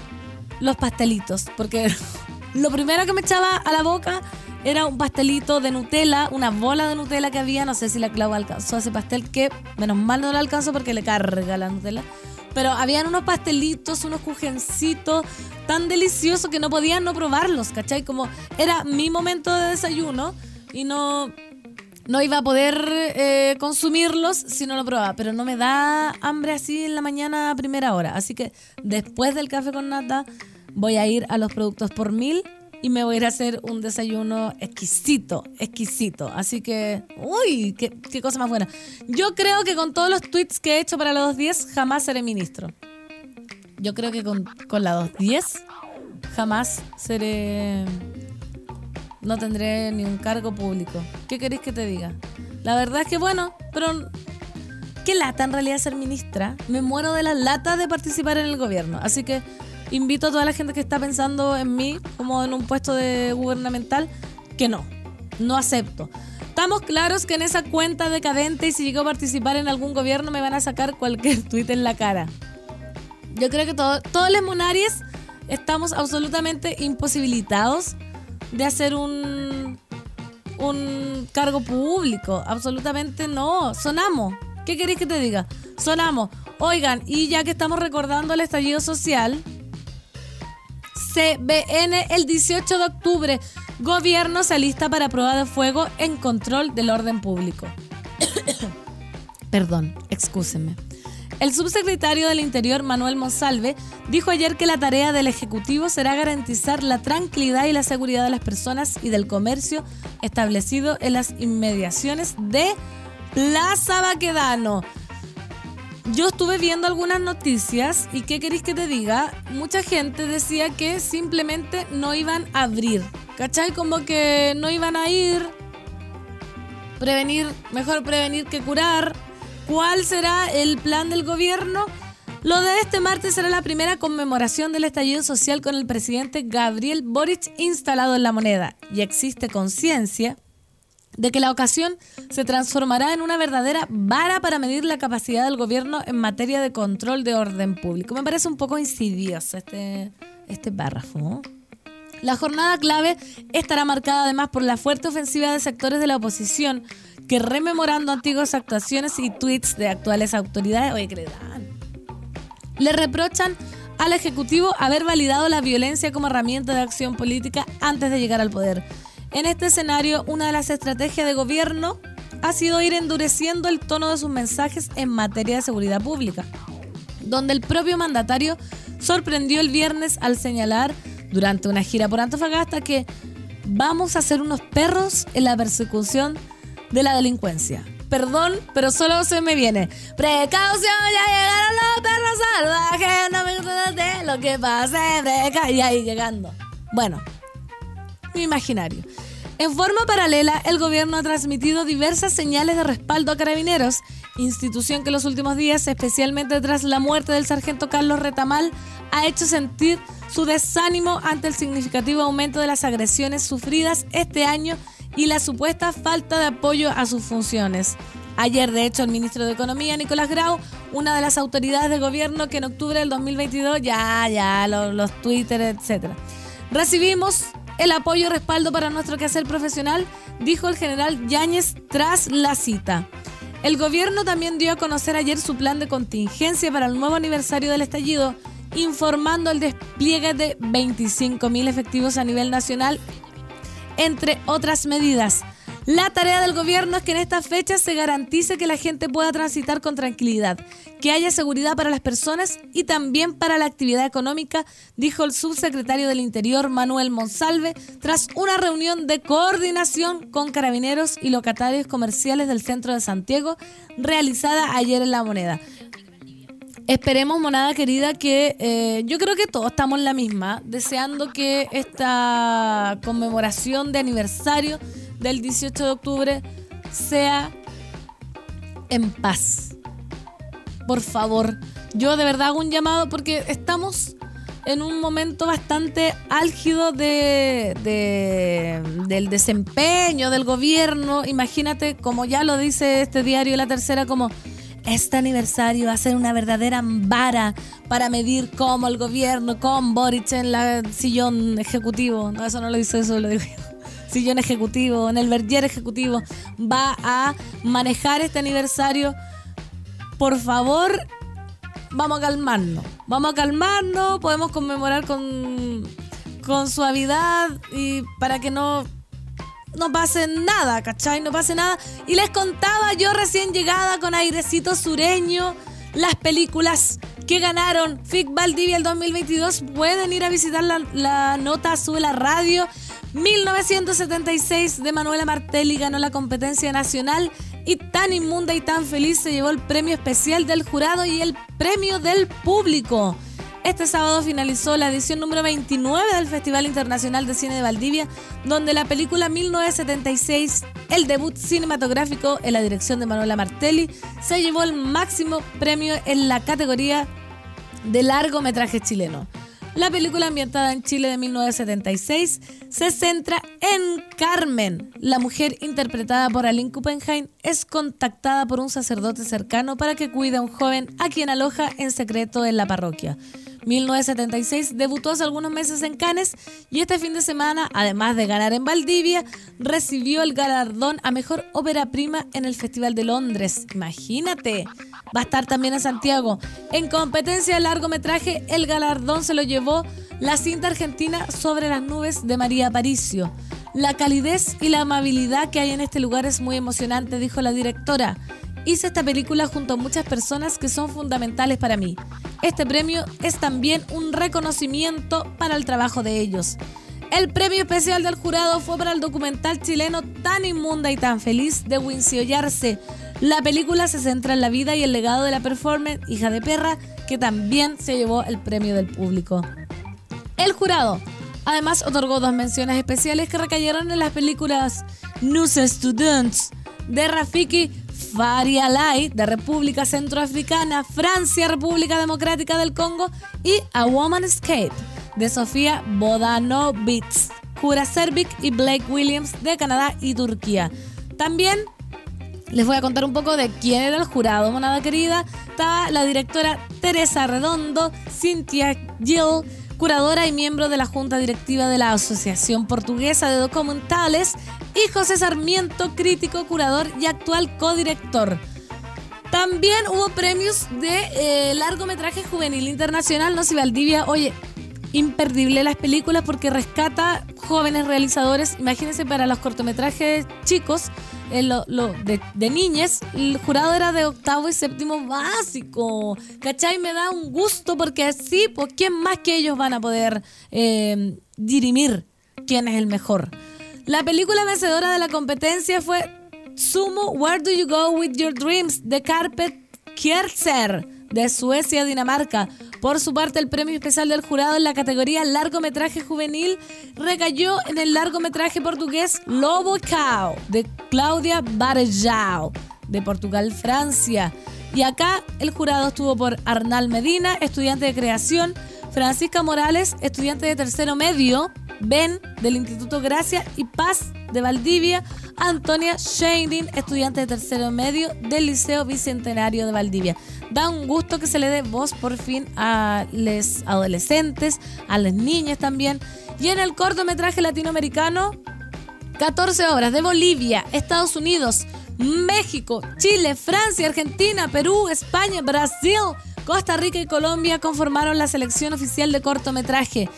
los pastelitos, porque lo primero que me echaba a la boca era un pastelito de Nutella, una bola de Nutella que había, no sé si la Clau alcanzó ese pastel, que menos mal no lo alcanzó porque le carga la Nutella pero habían unos pastelitos, unos cujencitos tan deliciosos que no podían no probarlos, ¿cachai? Como era mi momento de desayuno y no, no iba a poder eh, consumirlos si no lo probaba, pero no me da hambre así en la mañana a primera hora. Así que después del café con nata voy a ir a los productos por mil y me voy a ir a hacer un desayuno exquisito, exquisito. Así que, uy, qué, cosa más buena. Yo creo que con todos los tweets que he hecho para la 210 jamás seré ministro. Yo creo que con, con la 210 jamás seré... No tendré ni un cargo público. ¿Qué queréis que te diga? La verdad es que bueno, pero qué lata en realidad ser ministra. Me muero de la lata de participar en el gobierno. Así que invito a toda la gente que está pensando en mí como en un puesto de gubernamental que no, no acepto. Estamos claros que en esa cuenta decadente y si llego a participar en algún gobierno me van a sacar cualquier tuit en la cara. Yo creo que todos los monaries estamos absolutamente imposibilitados de hacer un, un cargo público. Absolutamente no. Sonamos. ¿Qué queréis que te diga? Sonamos. Oigan, y ya que estamos recordando el estallido social, CBN el 18 de octubre, gobierno se alista para prueba de fuego en control del orden público. Perdón, excúsenme. El subsecretario del Interior, Manuel Monsalve, dijo ayer que la tarea del Ejecutivo será garantizar la tranquilidad y la seguridad de las personas y del comercio establecido en las inmediaciones de Plaza Baquedano. Yo estuve viendo algunas noticias y ¿qué queréis que te diga? Mucha gente decía que simplemente no iban a abrir. ¿Cachai? Como que no iban a ir. Prevenir, mejor prevenir que curar ¿Cuál será el plan del gobierno? Lo de este martes será la primera conmemoración del estallido social con el presidente Gabriel Boric instalado en la moneda y existe conciencia de que la ocasión se transformará en una verdadera vara para medir la capacidad del gobierno en materia de control de orden público. Me parece un poco insidioso este, este párrafo. La jornada clave estará marcada además por la fuerte ofensiva de sectores de la oposición que rememorando antiguas actuaciones y tweets de actuales autoridades, oye, ¿qué le reprochan al Ejecutivo haber validado la violencia como herramienta de acción política antes de llegar al poder. En este escenario, una de las estrategias de gobierno ha sido ir endureciendo el tono de sus mensajes en materia de seguridad pública, donde el propio mandatario sorprendió el viernes al señalar durante una gira por Antofagasta que vamos a ser unos perros en la persecución de la delincuencia. Perdón, pero solo se me viene. Precaución, ya llegaron los perros salvajes. No me de lo que pase. Y ahí llegando. Bueno, mi imaginario. En forma paralela, el gobierno ha transmitido diversas señales de respaldo a carabineros, institución que los últimos días, especialmente tras la muerte del sargento Carlos Retamal, ha hecho sentir su desánimo ante el significativo aumento de las agresiones sufridas este año y la supuesta falta de apoyo a sus funciones. Ayer, de hecho, el ministro de Economía, Nicolás Grau, una de las autoridades de gobierno que en octubre del 2022, ya, ya, los, los Twitter, etc. Recibimos el apoyo y respaldo para nuestro quehacer profesional, dijo el general Yáñez tras la cita. El gobierno también dio a conocer ayer su plan de contingencia para el nuevo aniversario del estallido, informando el despliegue de 25.000 efectivos a nivel nacional entre otras medidas. La tarea del gobierno es que en estas fechas se garantice que la gente pueda transitar con tranquilidad, que haya seguridad para las personas y también para la actividad económica, dijo el subsecretario del Interior Manuel Monsalve tras una reunión de coordinación con carabineros y locatarios comerciales del centro de Santiago realizada ayer en La Moneda. Esperemos, monada querida, que eh, yo creo que todos estamos en la misma, deseando que esta conmemoración de aniversario del 18 de octubre sea en paz. Por favor, yo de verdad hago un llamado porque estamos en un momento bastante álgido de, del desempeño del gobierno. Imagínate, como ya lo dice este diario La Tercera, como este aniversario va a ser una verdadera vara para medir cómo el gobierno con Boric en la sillón ejecutivo, no, eso no lo dice, eso lo digo yo, sillón ejecutivo, en el verger ejecutivo, va a manejar este aniversario. Por favor, vamos a calmarnos, vamos a calmarnos, podemos conmemorar con, con suavidad y para que no no pase nada, ¿cachai? No pase nada. Y les contaba yo recién llegada con airecito sureño las películas que ganaron FIC Valdivia el 2022. Pueden ir a visitar la, nota Sube la Radio. 1976 de Manuela Martelli ganó la competencia nacional y tan inmunda y tan feliz se llevó el premio especial del jurado y el premio del público. Este sábado finalizó la edición número 29 del Festival Internacional de Cine de Valdivia, donde la película 1976, el debut cinematográfico en la dirección de Manuela Martelli, se llevó el máximo premio en la categoría de largometraje chileno. La película ambientada en Chile de 1976 se centra en Carmen. La mujer interpretada por Aline Kuppenheim es contactada por un sacerdote cercano para que cuide a un joven a quien aloja en secreto en la parroquia. 1976 debutó hace algunos meses en Cannes y este fin de semana, además de ganar en Valdivia, recibió el galardón a mejor ópera prima en el Festival de Londres. Imagínate. Va a estar también en Santiago. En competencia de largometraje, el galardón se lo llevó la cinta argentina Sobre las nubes de María Aparicio. La calidez y la amabilidad que hay en este lugar es muy emocionante, dijo la directora. Hice esta película junto a muchas personas que son fundamentales para mí. Este premio es también un reconocimiento para el trabajo de ellos. El premio especial del jurado fue para el documental chileno Tan inmunda y tan feliz de Wincy Ollarse. La película se centra en la vida y el legado de la performer Hija de Perra, que también se llevó el premio del público. El jurado además otorgó dos menciones especiales que recayeron en las películas News Students de Rafiki Farialai de República Centroafricana, Francia, República Democrática del Congo y A Woman Escape de Sofía Bodanovich, Kura Servik y Blake Williams de Canadá y Turquía. También les voy a contar un poco de quién era el jurado, monada querida. Estaba la directora Teresa Redondo, Cynthia Gill, curadora y miembro de la Junta Directiva de la Asociación Portuguesa de Documentales, y José Sarmiento, crítico, curador y actual codirector. También hubo premios de eh, largometraje juvenil internacional, no sé, Valdivia, oye, imperdible las películas porque rescata jóvenes realizadores. Imagínense para los cortometrajes chicos, eh, lo, de, de el jurado era de octavo y séptimo básico. ¿Cachai? Me da un gusto porque así, pues, ¿quién más que ellos van a poder eh, dirimir quién es el mejor? La película vencedora de la competencia fue Sumo Where Do You Go With Your Dreams de Carpet Kierzer de Suecia, Dinamarca. Por su parte, el premio especial del jurado en la categoría largometraje juvenil recayó en el largometraje portugués Lobo Cow de Claudia Barjao de Portugal, Francia. Y acá el jurado estuvo por Arnal Medina, estudiante de creación, Francisca Morales, estudiante de tercero medio, Ben del Instituto Gracia y Paz de Valdivia, Antonia Shading, estudiante de tercero medio del Liceo Bicentenario de Valdivia. Da un gusto que se le dé voz por fin a los adolescentes, a las niñas también. Y en el cortometraje latinoamericano, 14 obras de Bolivia, Estados Unidos, México, Chile, Francia, Argentina, Perú, España, Brasil, Costa Rica y Colombia conformaron la selección oficial de cortometraje.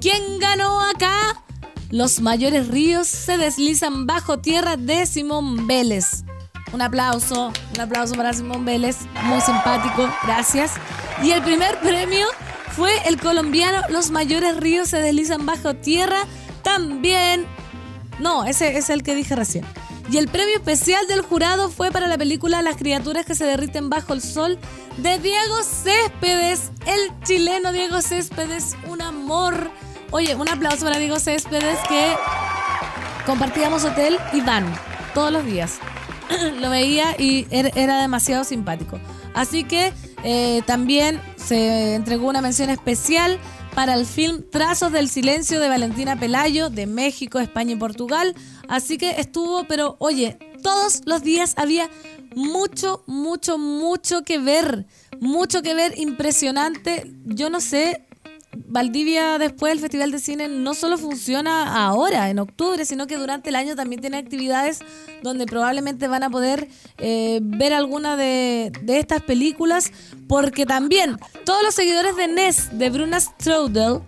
¿Quién ganó acá? Los mayores ríos se deslizan bajo tierra de Simón Vélez. Un aplauso, un aplauso para Simón Vélez, muy simpático, gracias. Y el primer premio fue el colombiano Los mayores ríos se deslizan bajo tierra, también... No, ese es el que dije recién. Y el premio especial del jurado fue para la película Las criaturas que se derriten bajo el sol de Diego Céspedes, el chileno Diego Céspedes, un amor. Oye, un aplauso para Diego Céspedes que compartíamos hotel y van todos los días. Lo veía y er, era demasiado simpático. Así que eh, también se entregó una mención especial para el film Trazos del Silencio de Valentina Pelayo de México, España y Portugal. Así que estuvo, pero oye, todos los días había mucho, mucho, mucho que ver. Mucho que ver, impresionante. Yo no sé, Valdivia después del Festival de Cine no solo funciona ahora, en octubre, sino que durante el año también tiene actividades donde probablemente van a poder eh, ver alguna de, estas películas, porque también todos los seguidores de Ness, de Bruna Strudel,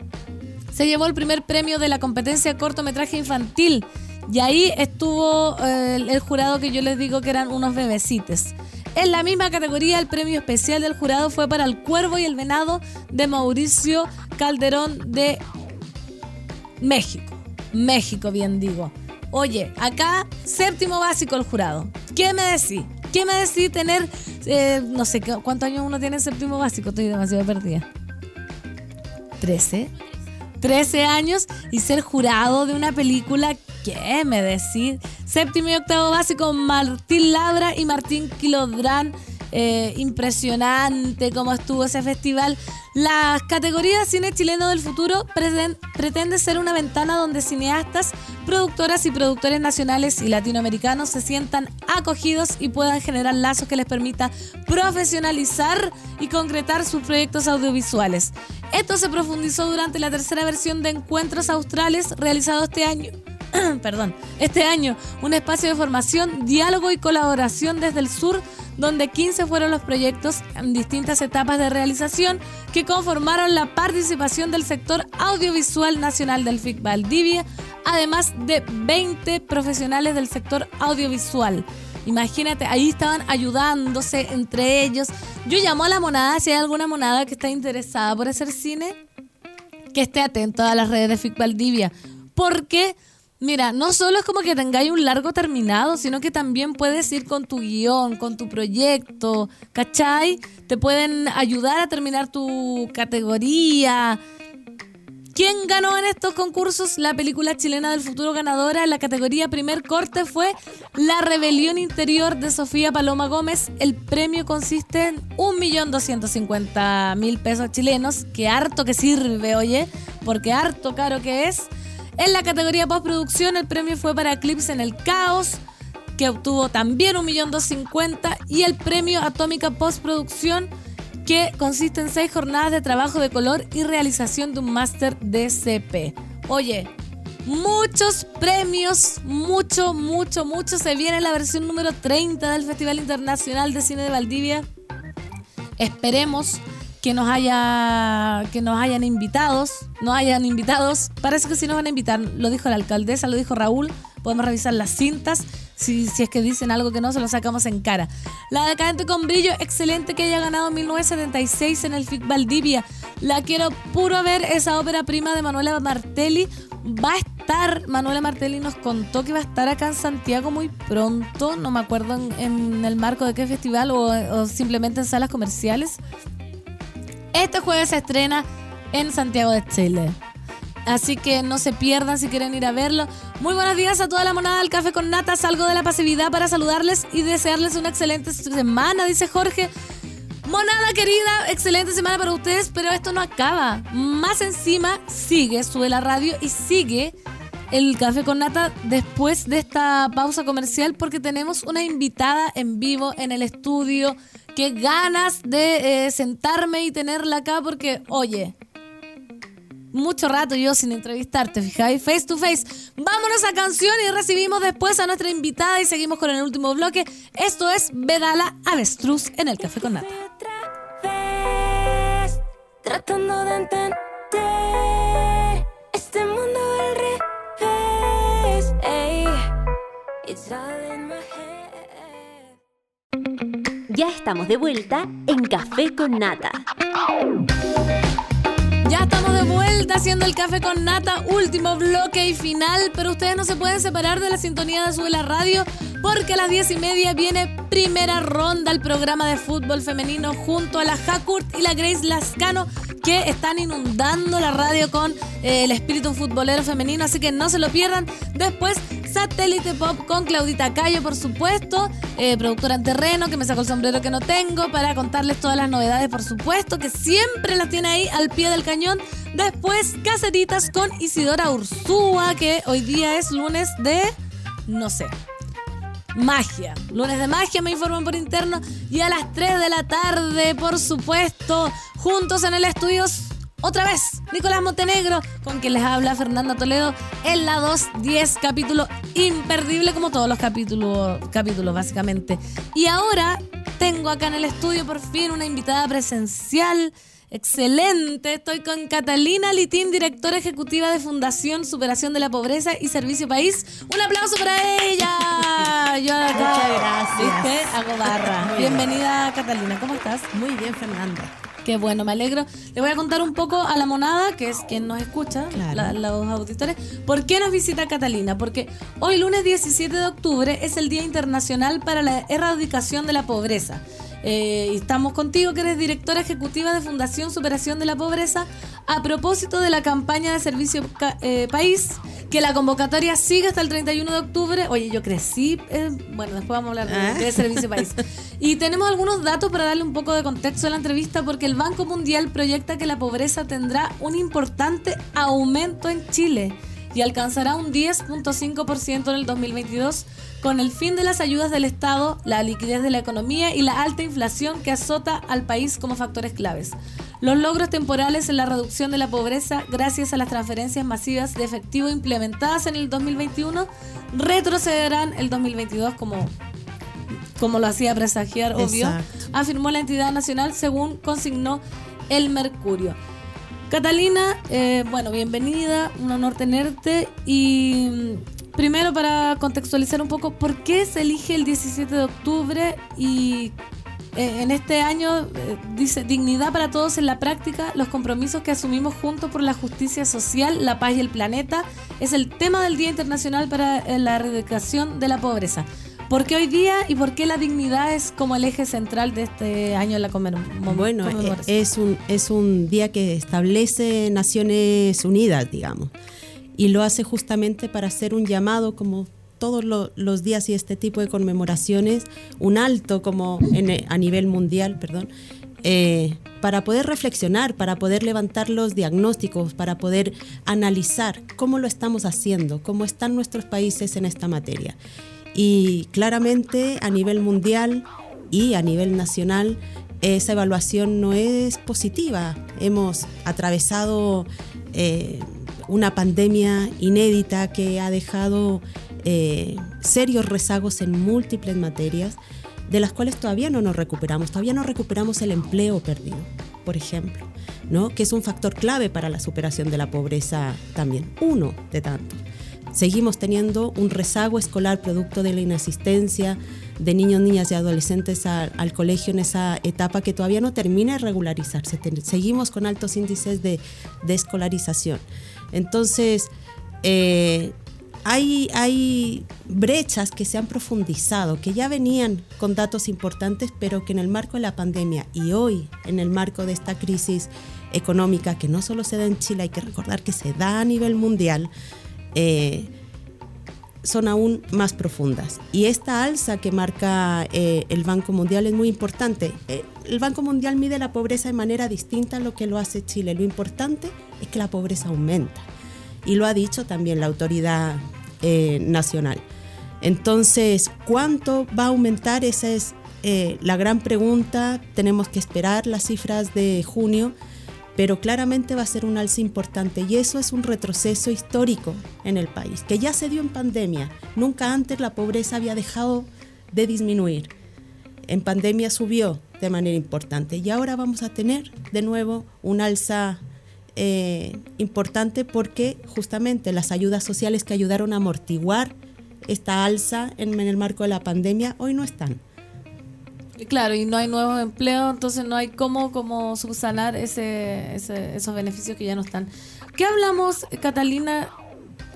se llevó el primer premio de la competencia cortometraje infantil. Y ahí estuvo eh, el jurado que yo les digo que eran unos bebecitos. En la misma categoría, el premio especial del jurado fue para El Cuervo y el Venado de Mauricio Calderón de México. México, bien digo. Oye, acá séptimo básico el jurado. ¿Qué me decís? ¿Qué me decís tener, eh, no sé, cuántos años uno tiene en séptimo básico? Estoy demasiado perdida. ¿13? 13 años y ser jurado de una película, ¿qué me decís? Séptimo y octavo básico, Martín Labra y Martín Kilodrán eh, impresionante cómo estuvo ese festival. La categoría Cine Chileno del Futuro pretende ser una ventana donde cineastas, productoras y productores nacionales y latinoamericanos se sientan acogidos y puedan generar lazos que les permita profesionalizar y concretar sus proyectos audiovisuales. Esto se profundizó durante la tercera versión de Encuentros Australes realizado este año perdón, este año un espacio de formación, diálogo y colaboración desde el sur, donde 15 fueron los proyectos en distintas etapas de realización que conformaron la participación del sector audiovisual nacional del FIC Valdivia, además de 20 profesionales del sector audiovisual. Imagínate, ahí estaban ayudándose entre ellos. Yo llamo a la monada, si hay alguna monada que está interesada por hacer cine, que esté atento a las redes de FIC Valdivia. Porque Mira, no solo es como que tengáis un largo terminado, sino que también puedes ir con tu guion, con tu proyecto, ¿cachai? Te pueden ayudar a terminar tu categoría. ¿Quién ganó en estos concursos? La película chilena del futuro ganadora en la categoría primer corte fue La Rebelión Interior de Sofía Paloma Gómez. El premio consiste en 1.250.000 pesos chilenos, que harto que sirve, oye, porque harto caro que es. En la categoría postproducción, el premio fue para Eclipse en el Caos, que obtuvo también un millón y el premio Atómica Postproducción, que consiste en seis jornadas de trabajo de color y realización de un máster DCP. Oye, muchos premios, mucho, mucho, mucho. Se viene la versión número 30 del Festival Internacional de Cine de Valdivia. Esperemos que nos haya que nos hayan invitados, no hayan invitados. Parece que sí nos van a invitar, lo dijo la alcaldesa, lo dijo Raúl. Podemos revisar las cintas. Si, si es que dicen algo que no, se lo sacamos en cara. La decadente con brillo, excelente que haya ganado 1976 en el FIC Valdivia. La quiero puro ver, esa ópera prima de Manuela Martelli. Va a estar, Manuela Martelli nos contó que va a estar acá en Santiago muy pronto. No me acuerdo en, el marco de qué festival o simplemente en salas comerciales. Este jueves se estrena en Santiago de Chile. Así que no se pierdan si quieren ir a verlo. Muy buenos días a toda la monada del café con nata. Salgo de la pasividad para saludarles y desearles una excelente semana, dice Jorge. Monada querida, excelente semana para ustedes, pero esto no acaba. Más encima, sigue, sube la radio y sigue el café con nata después de esta pausa comercial porque tenemos una invitada en vivo en el estudio qué ganas de eh, sentarme y tenerla acá porque, oye, mucho rato yo sin entrevistarte, fijáis, face to face. Vámonos a canción y recibimos después a nuestra invitada y seguimos con el último bloque. Esto es Vedala Avestruz en el Café con Nata. Tratando de entender este mundo al revés. it's Ya estamos de vuelta en Café con Nata. Ya estamos de vuelta haciendo el café con nata, último bloque y final, pero ustedes no se pueden separar de la sintonía de Sube la Radio porque a las diez y media viene primera ronda el programa de fútbol femenino junto a la Hakurt y la Grace Lascano que están inundando la radio con eh, el espíritu futbolero femenino, así que no se lo pierdan. Después Satélite Pop con Claudita Cayo, por supuesto, eh, productora en terreno, que me sacó el sombrero que no tengo, para contarles todas las novedades, por supuesto, que siempre las tiene ahí al pie del cañón. Después, Caseritas con Isidora Ursúa, que hoy día es lunes de, no sé, magia. Lunes de magia, me informan por interno. Y a las 3 de la tarde, por supuesto, juntos en el estudio otra vez, Nicolás Montenegro, con quien les habla Fernanda Toledo en la 210, capítulo imperdible como todos los capítulos, capítulos básicamente. Y ahora tengo acá en el estudio por fin una invitada presencial. Excelente, estoy con Catalina Litín, directora ejecutiva de Fundación Superación de la Pobreza y Servicio País. Un aplauso para ella. Yo Muchas gracias. ¿Viste? Hago barra. Bienvenida Catalina, ¿cómo estás? Muy bien, Fernanda. Qué bueno, me alegro. Le voy a contar un poco a la monada, que es quien nos escucha, los auditores, por qué nos visita Catalina. Porque hoy, lunes 17 de octubre, es el Día Internacional para la Erradicación de la Pobreza. Eh, estamos contigo, que eres directora ejecutiva de Fundación Superación de la Pobreza, a propósito de la campaña de Servicio eh, País que la convocatoria sigue hasta el 31 de octubre. Oye, yo crecí, eh, bueno, después vamos a hablar de, Ah. de Servicio País. Y tenemos algunos datos para darle un poco de contexto a la entrevista, porque el Banco Mundial proyecta que la pobreza tendrá un importante aumento en Chile y alcanzará un 10.5% en el 2022 con el fin de las ayudas del Estado, la liquidez de la economía y la alta inflación que azota al país como factores claves. Los logros temporales en la reducción de la pobreza gracias a las transferencias masivas de efectivo implementadas en el 2021 retrocederán el 2022 como, como lo hacía presagiar, obvio, Exacto. afirmó la entidad nacional según consignó el Mercurio. Catalina, eh, bueno, bienvenida, un honor tenerte y primero para contextualizar un poco, ¿por qué se elige el 17 de octubre y eh, en este año eh, dice dignidad para todos en la práctica, los compromisos que asumimos juntos por la justicia social, la paz y el planeta es el tema del Día Internacional para eh, la erradicación de la pobreza. ¿Por qué hoy día y por qué la dignidad es como el eje central de este año en la conmem- Bueno, conmemoración? es un, es un día que establece Naciones Unidas, digamos, y lo hace justamente para hacer un llamado, como todos lo- los días y este tipo de conmemoraciones, un alto como en, a nivel mundial, perdón, eh, para poder reflexionar, para poder levantar los diagnósticos, para poder analizar cómo lo estamos haciendo, cómo están nuestros países en esta materia. Y claramente a nivel mundial y a nivel nacional esa evaluación no es positiva. Hemos atravesado eh, una pandemia inédita que ha dejado eh, serios rezagos en múltiples materias, de las cuales todavía no nos recuperamos. Todavía no recuperamos el empleo perdido, por ejemplo, ¿no? que es un factor clave para la superación de la pobreza también, uno de tantos. Seguimos teniendo un rezago escolar producto de la inasistencia de niños, niñas y adolescentes a- al colegio en esa etapa que todavía no termina de regularizarse. Seguimos con altos índices de, de escolarización. Entonces, eh, hay, hay brechas que se han profundizado, que ya venían con datos importantes, pero que en el marco de la pandemia y hoy en el marco de esta crisis económica, que no solo se da en Chile, hay que recordar que se da a nivel mundial, eh, son aún más profundas. Y esta alza que marca eh, el Banco Mundial es muy importante. El Banco Mundial mide la pobreza de manera distinta a lo que lo hace Chile. Lo importante es que la pobreza aumenta. Y lo ha dicho también la autoridad eh, nacional. Entonces, ¿cuánto va a aumentar? Esa es eh, la gran pregunta. Tenemos que esperar las cifras de junio pero claramente va a ser un alza importante y eso es un retroceso histórico en el país, que ya se dio en pandemia. Nunca antes la pobreza había dejado de disminuir. En pandemia subió de manera importante y ahora vamos a tener de nuevo un alza eh, importante porque justamente las ayudas sociales que ayudaron a amortiguar esta alza en, el marco de la pandemia hoy no están. Claro, y no hay nuevos empleos, entonces no hay cómo, cómo subsanar ese, ese- esos beneficios que ya no están. ¿Qué hablamos, Catalina,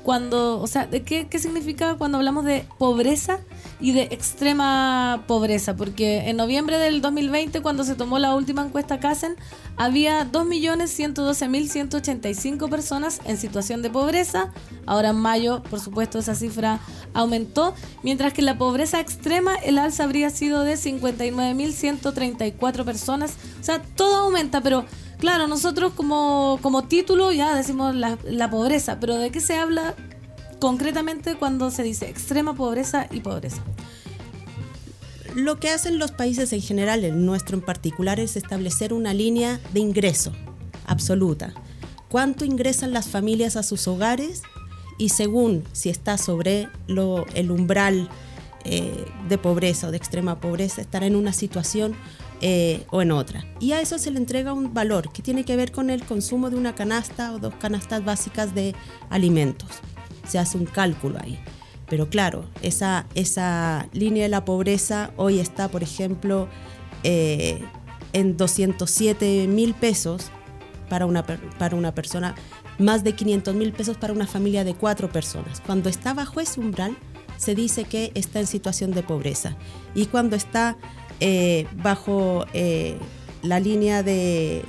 cuando, o sea, de qué, qué significa cuando hablamos de pobreza y de extrema pobreza? Porque en noviembre del 2020, cuando se tomó la última encuesta CASEN, había 2.112.185 personas en situación de pobreza. Ahora en mayo, por supuesto, esa cifra aumentó, mientras que en la pobreza extrema el alza habría sido de 59.134 personas. O sea, todo aumenta, pero claro, nosotros como, como título ya decimos la, la pobreza, pero ¿de qué se habla concretamente cuando se dice extrema pobreza y pobreza? Lo que hacen los países en general, el nuestro en particular, es establecer una línea de ingreso absoluta. ¿Cuánto ingresan las familias a sus hogares? Y según si está sobre el umbral eh, de pobreza o de extrema pobreza, estará en una situación eh, o en otra. Y a eso se le entrega un valor que tiene que ver con el consumo de una canasta o dos canastas básicas de alimentos. Se hace un cálculo ahí. Pero claro, esa, esa línea de la pobreza hoy está, por ejemplo, eh, en 207 mil pesos para una, para una persona, más de 500 mil pesos para una familia de cuatro personas. Cuando está bajo ese umbral, se dice que está en situación de pobreza. Y cuando está eh, bajo eh, la línea de,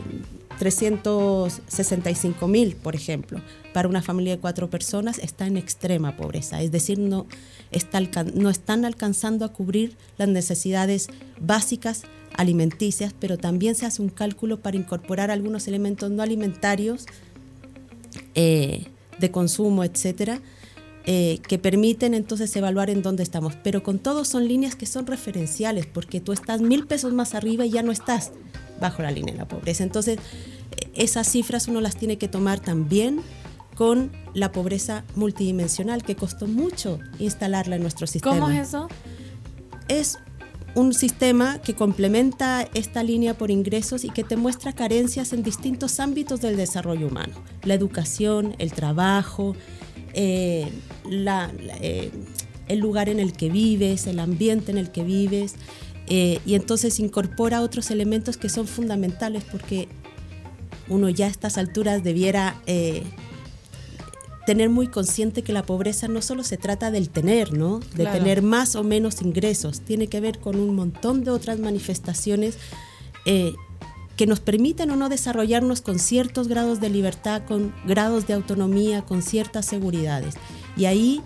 365 mil, por ejemplo, para una familia de cuatro personas está en extrema pobreza, es decir, no, está, no están alcanzando a cubrir las necesidades básicas alimenticias, pero también se hace un cálculo para incorporar algunos elementos no alimentarios eh, de consumo, etcétera, eh, que permiten entonces evaluar en dónde estamos. Pero con todo son líneas que son referenciales, porque tú estás mil pesos más arriba y ya no estás bajo la línea de la pobreza. Entonces, esas cifras uno las tiene que tomar también con la pobreza multidimensional, que costó mucho instalarla en nuestro sistema. ¿Cómo es eso? Es un sistema que complementa esta línea por ingresos y que te muestra carencias en distintos ámbitos del desarrollo humano. La educación, el trabajo, eh, eh, el lugar en el que vives, el ambiente en el que vives, eh, y entonces incorpora otros elementos que son fundamentales porque uno ya a estas alturas debiera tener muy consciente que la pobreza no solo se trata del tener, ¿no? De tener más o menos ingresos, tiene que ver con un montón de otras manifestaciones eh, que nos permiten o no desarrollarnos con ciertos grados de libertad, con grados de autonomía, con ciertas seguridades. Y ahí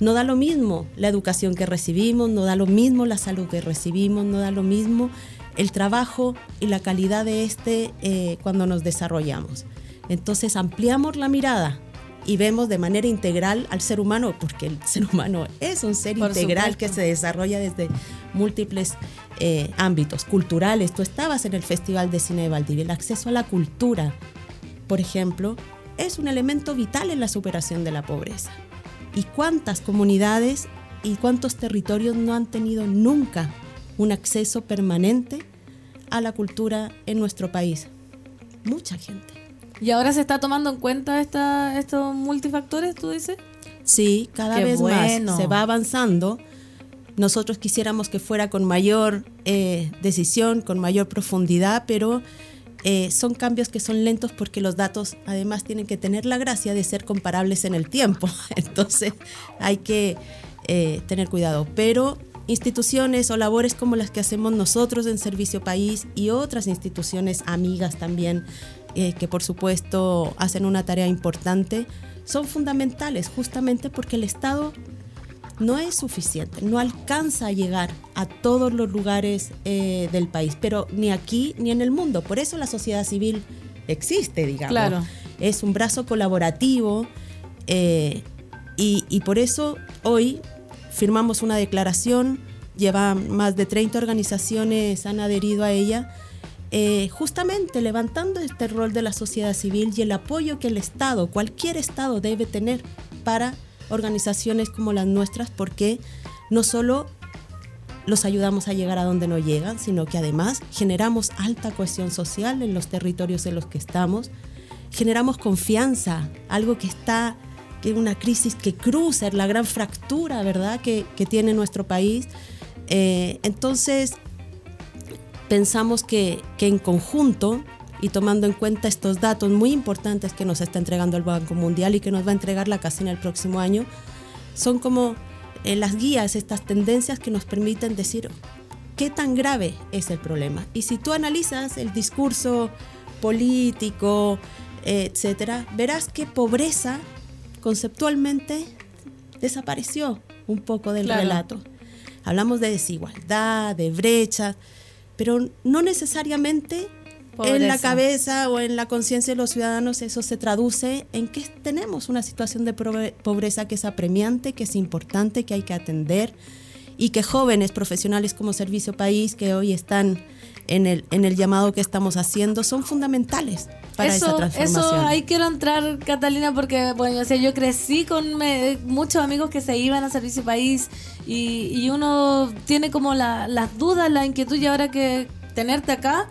no da lo mismo la educación que recibimos, no da lo mismo la salud que recibimos, no da lo mismo el trabajo y la calidad de este eh, cuando nos desarrollamos. Entonces ampliamos la mirada y vemos de manera integral al ser humano, porque el ser humano es un ser integral que se desarrolla desde múltiples eh, ámbitos culturales. Tú estabas en el Festival de Cine de Valdivia, el acceso a la cultura, por ejemplo, es un elemento vital en la superación de la pobreza. ¿Y cuántas comunidades y cuántos territorios no han tenido nunca un acceso permanente a la cultura en nuestro país? Mucha gente. ¿Y ahora se está tomando en cuenta esta, estos multifactores, tú dices? Sí, cada vez más se va avanzando. Nosotros quisiéramos que fuera con mayor eh, decisión, con mayor profundidad, pero eh, son cambios que son lentos porque los datos además tienen que tener la gracia de ser comparables en el tiempo. Entonces hay que eh, tener cuidado. Pero instituciones o labores como las que hacemos nosotros en Servicio País y otras instituciones amigas también eh, que por supuesto hacen una tarea importante, son fundamentales justamente porque el Estado no es suficiente, no alcanza a llegar a todos los lugares eh, del país, pero ni aquí ni en el mundo. Por eso la sociedad civil existe, digamos. Claro. Es un brazo colaborativo eh, y, y por eso hoy firmamos una declaración, lleva más de 30 organizaciones han adherido a ella eh, justamente levantando este rol de la sociedad civil y el apoyo que el Estado, cualquier Estado debe tener para organizaciones como las nuestras, porque no solo los ayudamos a llegar a donde no llegan, sino que además generamos alta cohesión social en los territorios en los que estamos, generamos confianza, algo que está, que es una crisis que cruza, la gran fractura, ¿verdad?, que, que tiene nuestro país. Eh, entonces, pensamos que, en conjunto y tomando en cuenta estos datos muy importantes que nos está entregando el Banco Mundial y que nos va a entregar la casina el próximo año, son como eh, las guías, estas tendencias que nos permiten decir qué tan grave es el problema. Y si tú analizas el discurso político, etcétera, verás que pobreza conceptualmente desapareció un poco del relato. Hablamos de desigualdad, de brechas, pero no necesariamente en la cabeza o en la conciencia de los ciudadanos eso se traduce en que tenemos una situación de pobreza que es apremiante, que es importante, que hay que atender y que jóvenes profesionales como Servicio País que hoy están en el, en el llamado que estamos haciendo son fundamentales para esa transformación. Eso ahí quiero entrar, Catalina, porque bueno, o yo crecí con muchos amigos que se iban a Servicio País y, uno tiene como las dudas, la inquietud y ahora que tenerte acá,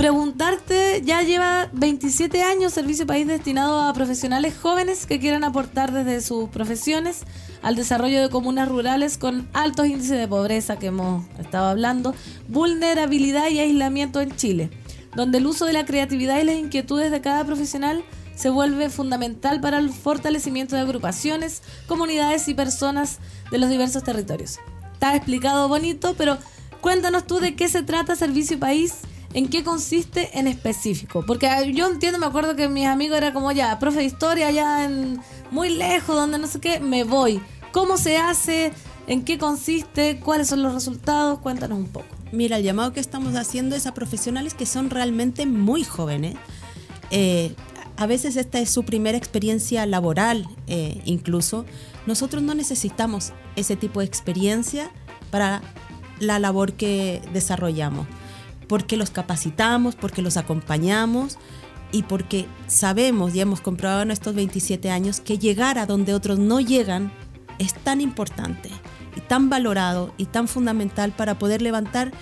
preguntarte, ya lleva 27 años Servicio País destinado a profesionales jóvenes que quieran aportar desde sus profesiones al desarrollo de comunas rurales con altos índices de pobreza que hemos estado hablando, vulnerabilidad y aislamiento en Chile, donde el uso de la creatividad y las inquietudes de cada profesional se vuelve fundamental para el fortalecimiento de agrupaciones, comunidades y personas de los diversos territorios. Está explicado bonito, pero cuéntanos tú de qué se trata Servicio País en qué consiste en específico. Porque ah, yo entiendo, me acuerdo que mis amigos era como ya, profe de historia, allá en muy lejos, donde no sé qué, me voy. ¿Cómo se hace? ¿En qué consiste? ¿Cuáles son los resultados? Cuéntanos un poco. Mira, el llamado que estamos haciendo es a profesionales que son realmente muy jóvenes. Eh, a veces esta es su primera experiencia laboral, eh, incluso. Nosotros no necesitamos ese tipo de experiencia para la labor que desarrollamos, porque los capacitamos, porque los acompañamos y porque sabemos y hemos comprobado en estos 27 años que llegar a donde otros no llegan es tan importante y tan valorado y tan fundamental para poder levantar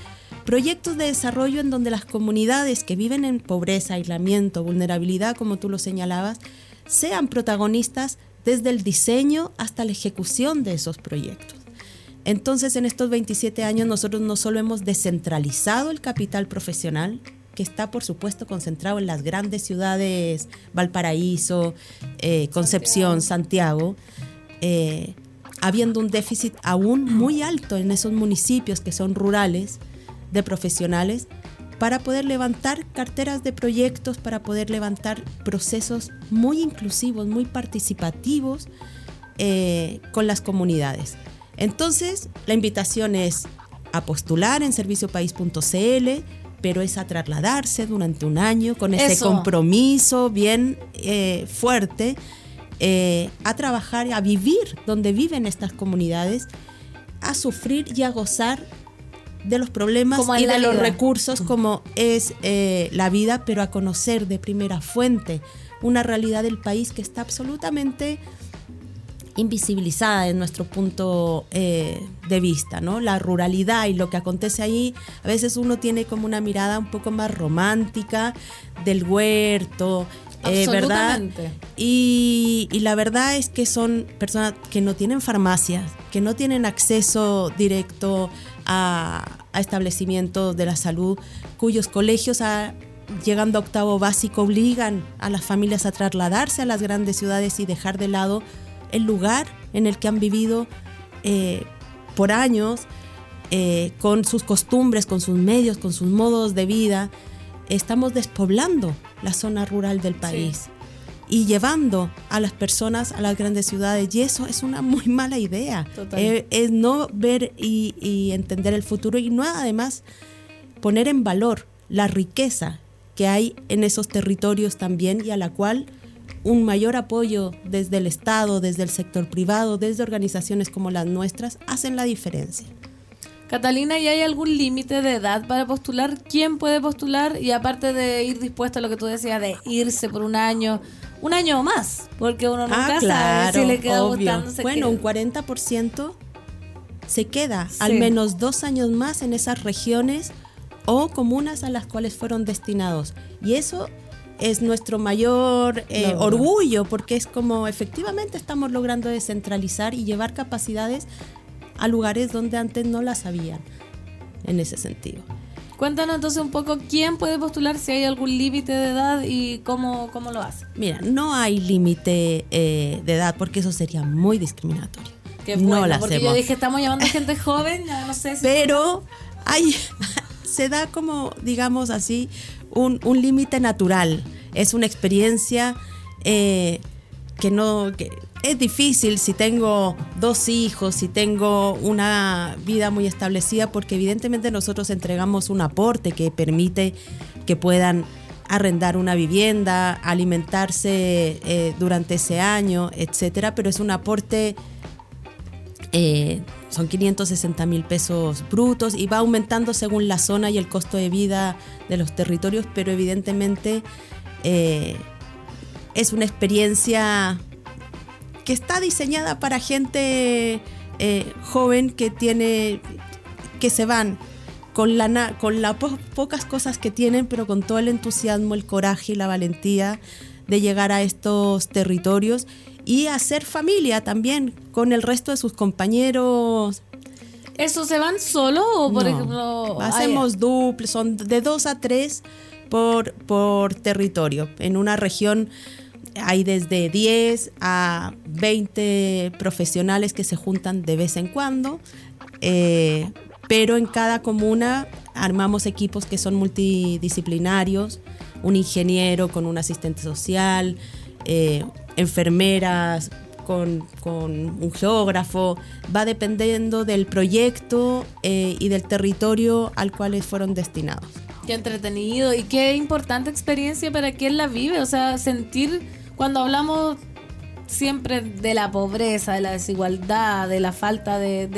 proyectos de desarrollo en donde las comunidades que viven en pobreza, aislamiento, vulnerabilidad, como tú lo señalabas, sean protagonistas desde el diseño hasta la ejecución de esos proyectos. Entonces, en estos 27 años nosotros no solo hemos descentralizado el capital profesional, que está por supuesto concentrado en las grandes ciudades, Valparaíso, eh, Concepción, Santiago, eh, habiendo un déficit aún muy alto en esos municipios que son rurales de profesionales, para poder levantar carteras de proyectos, para poder levantar procesos muy inclusivos, muy participativos eh, con las comunidades. Entonces, la invitación es a postular en serviciopaís.cl, pero es a trasladarse durante un año con ese compromiso bien eh, fuerte, eh, a trabajar, a vivir donde viven estas comunidades, a sufrir y a gozar de los problemas y de los recursos como es eh, la vida, pero a conocer de primera fuente una realidad del país que está absolutamente invisibilizada en nuestro punto eh, de vista, ¿no? La ruralidad y lo que acontece ahí, a veces uno tiene como una mirada un poco más romántica del huerto, eh, ¿verdad? Y, y, la verdad es que son personas que no tienen farmacias, que no tienen acceso directo a, establecimientos de la salud, cuyos colegios llegando a octavo básico obligan a las familias a trasladarse a las grandes ciudades y dejar de lado el lugar en el que han vivido eh, por años, eh, con sus costumbres, con sus medios, con sus modos de vida. Estamos despoblando la zona rural del país y llevando a las personas a las grandes ciudades. Y eso es una muy mala idea. Eh, es no ver y, entender el futuro y no además poner en valor la riqueza que hay en esos territorios también y a la cual un mayor apoyo desde el Estado, desde el sector privado, desde organizaciones como las nuestras, hacen la diferencia. Catalina, ¿y hay algún límite de edad para postular? ¿Quién puede postular? Y aparte de ir dispuesto a lo que tú decías, de irse por un año, un año o más, porque uno nunca ah, sabe si le queda gustando. bueno, un 40% se queda al menos dos años más en esas regiones o comunas a las cuales fueron destinados. Y eso es nuestro mayor eh, orgullo, porque es como efectivamente estamos logrando descentralizar y llevar capacidades a lugares donde antes no las habían, en ese sentido. Cuéntanos entonces un poco quién puede postular, si hay algún límite de edad y cómo, cómo lo hace. Mira, no hay límite eh, de edad porque eso sería muy discriminatorio. Qué bueno, no porque yo dije, estamos llamando a gente joven, no sé si Pero hay, se da como, digamos así, un, un límite natural. Es una experiencia eh, que no... Que, es difícil si tengo dos hijos, si tengo una vida muy establecida, porque evidentemente nosotros entregamos un aporte que permite que puedan arrendar una vivienda, alimentarse eh, durante ese año, etcétera, pero es un aporte, eh, son 560 mil pesos brutos y va aumentando según la zona y el costo de vida de los territorios, pero evidentemente eh, es una experiencia que está diseñada para gente eh, joven que tiene que se van con la con las pocas cosas que tienen, pero con todo el entusiasmo, el coraje y la valentía de llegar a estos territorios y hacer familia también con el resto de sus compañeros. ¿Eso se van solo o por ejemplo? Hacemos duples, son de dos a tres por, por territorio. En una región hay desde 10 a 20 profesionales que se juntan de vez en cuando. Eh, pero en cada comuna armamos equipos que son multidisciplinarios, un ingeniero con un asistente social, eh, enfermeras con, con, un geógrafo, va dependiendo del proyecto eh, y del territorio al cual fueron destinados. Qué entretenido y qué importante experiencia para quien la vive, o sea, sentir cuando hablamos siempre de la pobreza, de la desigualdad, de la falta de,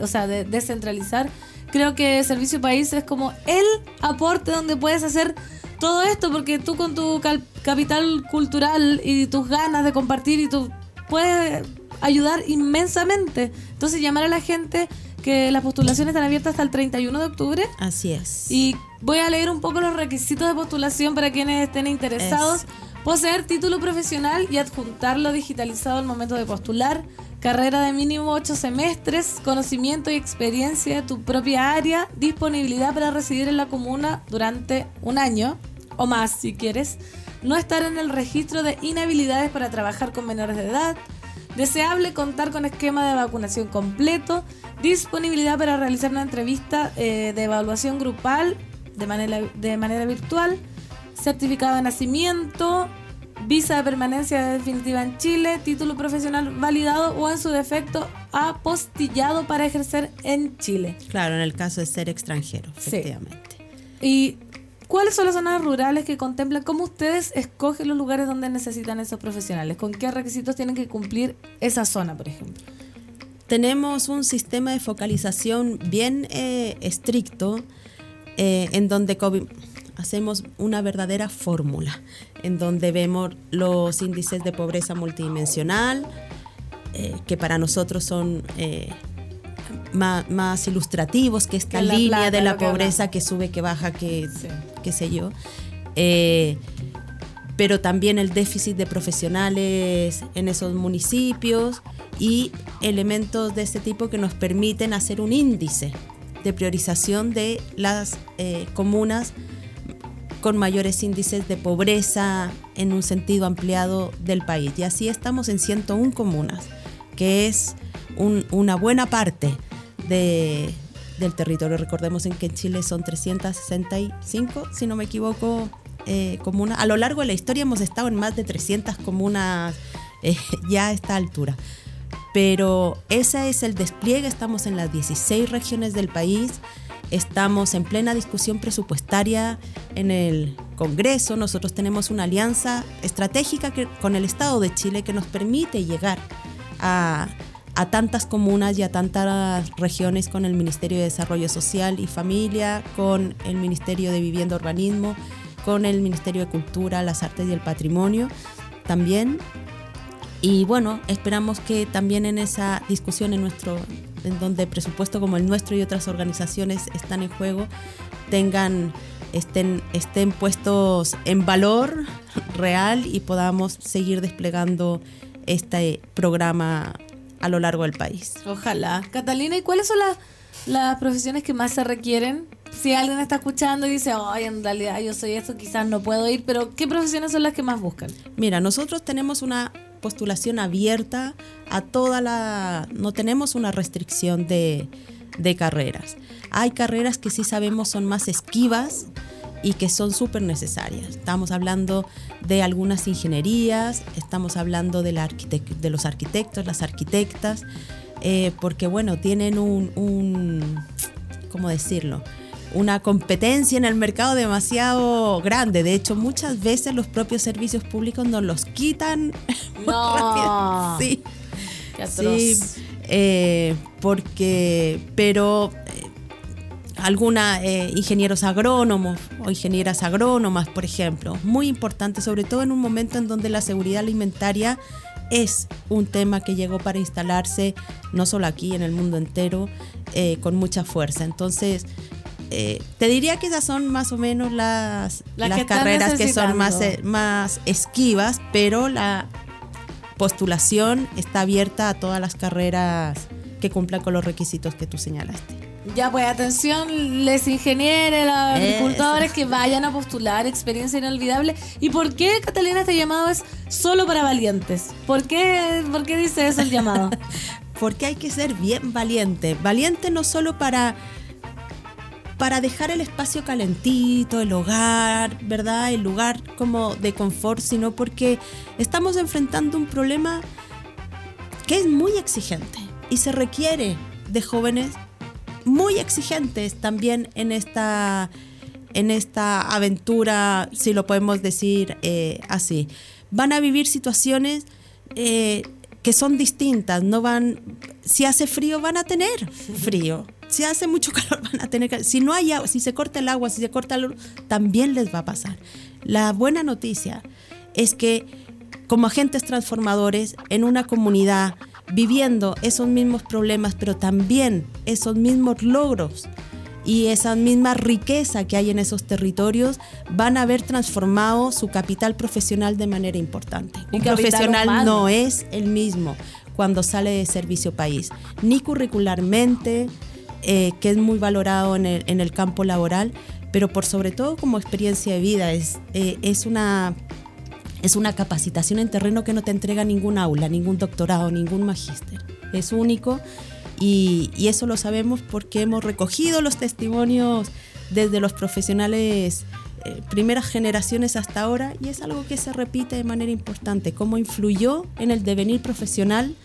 o sea, de descentralizar, creo que Servicio País es como el aporte donde puedes hacer todo esto, porque tú con tu capital cultural y tus ganas de compartir y tú puedes ayudar inmensamente. Entonces llamar a la gente que las postulaciones están abiertas hasta el 31 de octubre. Así es. Y voy a leer un poco los requisitos de postulación para quienes estén interesados. Poseer título profesional y adjuntarlo digitalizado al momento de postular. Carrera de mínimo 8 semestres, conocimiento y experiencia de tu propia área, disponibilidad para residir en la comuna durante un año o más si quieres, no estar en el registro de inhabilidades para trabajar con menores de edad, deseable contar con esquema de vacunación completo, disponibilidad para realizar una entrevista eh, de evaluación grupal de manera, de manera virtual, certificado de nacimiento, visa de permanencia definitiva en Chile, título profesional validado o en su defecto apostillado para ejercer en Chile. Claro, en el caso de ser extranjero, efectivamente. ¿Y cuáles son las zonas rurales que contemplan? ¿Cómo ustedes escogen los lugares donde necesitan esos profesionales? ¿Con qué requisitos tienen que cumplir esa zona, por ejemplo? Tenemos un sistema de focalización bien eh, estricto eh, en donde hacemos una verdadera fórmula, en donde vemos los índices de pobreza multidimensional, eh, que para nosotros son eh, más, ilustrativos que esta línea de la pobreza que sube, que baja, que qué sé yo. pero también el déficit de profesionales en esos municipios y elementos de este tipo que nos permiten hacer un índice de priorización de las eh, comunas con mayores índices de pobreza en un sentido ampliado del país. Y así estamos en 101 comunas, que es una buena parte de, del territorio. Recordemos en que en Chile son 365, si no me equivoco, eh, comunas. A lo largo de la historia hemos estado en más de 300 comunas eh, ya a esta altura pero ese es el despliegue, estamos en las 16 regiones del país, estamos en plena discusión presupuestaria en el Congreso, nosotros tenemos una alianza estratégica con el Estado de Chile que nos permite llegar a, a tantas comunas y a tantas regiones con el Ministerio de Desarrollo Social y Familia, con el Ministerio de Vivienda y Urbanismo, con el Ministerio de Cultura, las Artes y el Patrimonio también. Y bueno, esperamos que también en esa discusión en nuestro, en donde presupuesto como el nuestro y otras organizaciones están en juego, tengan, estén, estén puestos en valor real y podamos seguir desplegando este programa a lo largo del país. Ojalá. Catalina, ¿y cuáles son las, las profesiones que más se requieren? Si alguien está escuchando y dice, ay, en realidad yo soy esto, quizás no puedo ir, pero ¿qué profesiones son las que más buscan? Mira, nosotros tenemos una postulación abierta a toda la... No tenemos una restricción de, carreras. Hay carreras que sí sabemos son más esquivas y que son súper necesarias. Estamos hablando de algunas ingenierías, estamos hablando de, la de los arquitectos, las arquitectas, eh, porque bueno, tienen un, un ¿cómo decirlo? Una competencia en el mercado demasiado grande. De hecho, muchas veces los propios servicios públicos nos los quitan. No. sí. sí. Eh, porque, pero eh, alguna eh, ingenieros agrónomos o ingenieras agrónomas, por ejemplo, muy importante, sobre todo en un momento en donde la seguridad alimentaria es un tema que llegó para instalarse no solo aquí, en el mundo entero, con mucha fuerza. Entonces, eh, te diría que esas son más o menos las, las carreras que son más, eh, más esquivas, pero la postulación está abierta a todas las carreras que cumplan con los requisitos que tú señalaste. Ya, pues atención, les ingenieros, los agricultores que vayan a postular, experiencia inolvidable. ¿Y por qué, Catalina, este llamado es solo para valientes? ¿Por qué, por qué dice eso el llamado? Porque hay que ser bien valiente. Valiente no solo para para dejar el espacio calentito, el hogar, ¿verdad? El lugar como de confort, sino porque estamos enfrentando un problema que es muy exigente y se requiere de jóvenes muy exigentes también en esta, en esta aventura, si lo podemos decir eh, así. Van a vivir situaciones eh, que son distintas, no van, si hace frío van a tener frío, si hace mucho calor van a tener Si no hay agua, si se corta el agua, si se corta el luz, también les va a pasar. La buena noticia es que como agentes transformadores en una comunidad, viviendo esos mismos problemas, pero también esos mismos logros y esa misma riqueza que hay en esos territorios, van a haber transformado su capital profesional de manera importante. Un profesional no es el mismo cuando sale de servicio país, ni curricularmente, eh, que es muy valorado en el, campo laboral, pero por sobre todo como experiencia de vida. Es, eh, es, una, es una capacitación en terreno que no te entrega ningún aula, ningún doctorado, ningún magíster. Es único y, eso lo sabemos porque hemos recogido los testimonios desde los profesionales eh, primeras generaciones hasta ahora y es algo que se repite de manera importante, cómo influyó en el devenir profesional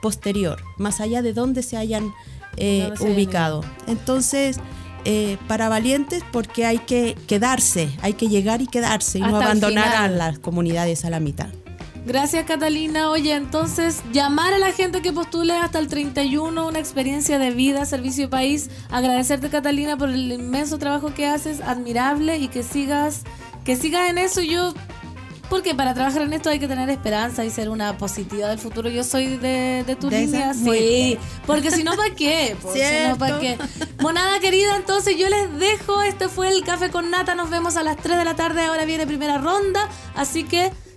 posterior, más allá de dónde se hayan eh, ubicado. Entonces, eh, para valientes porque hay que quedarse, hay que llegar y quedarse y no abandonar a las comunidades a la mitad. Gracias Catalina. Oye, entonces llamar a la gente que postule hasta el 31 una experiencia de vida, servicio país. Agradecerte Catalina por el inmenso trabajo que haces, admirable y que sigas, que sigas en eso. Yo porque para trabajar en esto hay que tener esperanza y ser una positiva del futuro. Yo soy de, de tu línea, sí. Porque si no, ¿para qué? Si no, ¿para qué? Monada querida, entonces yo les dejo. Este fue el Café con Nata. Nos vemos a las 3 de la tarde. Ahora viene primera ronda. Así que,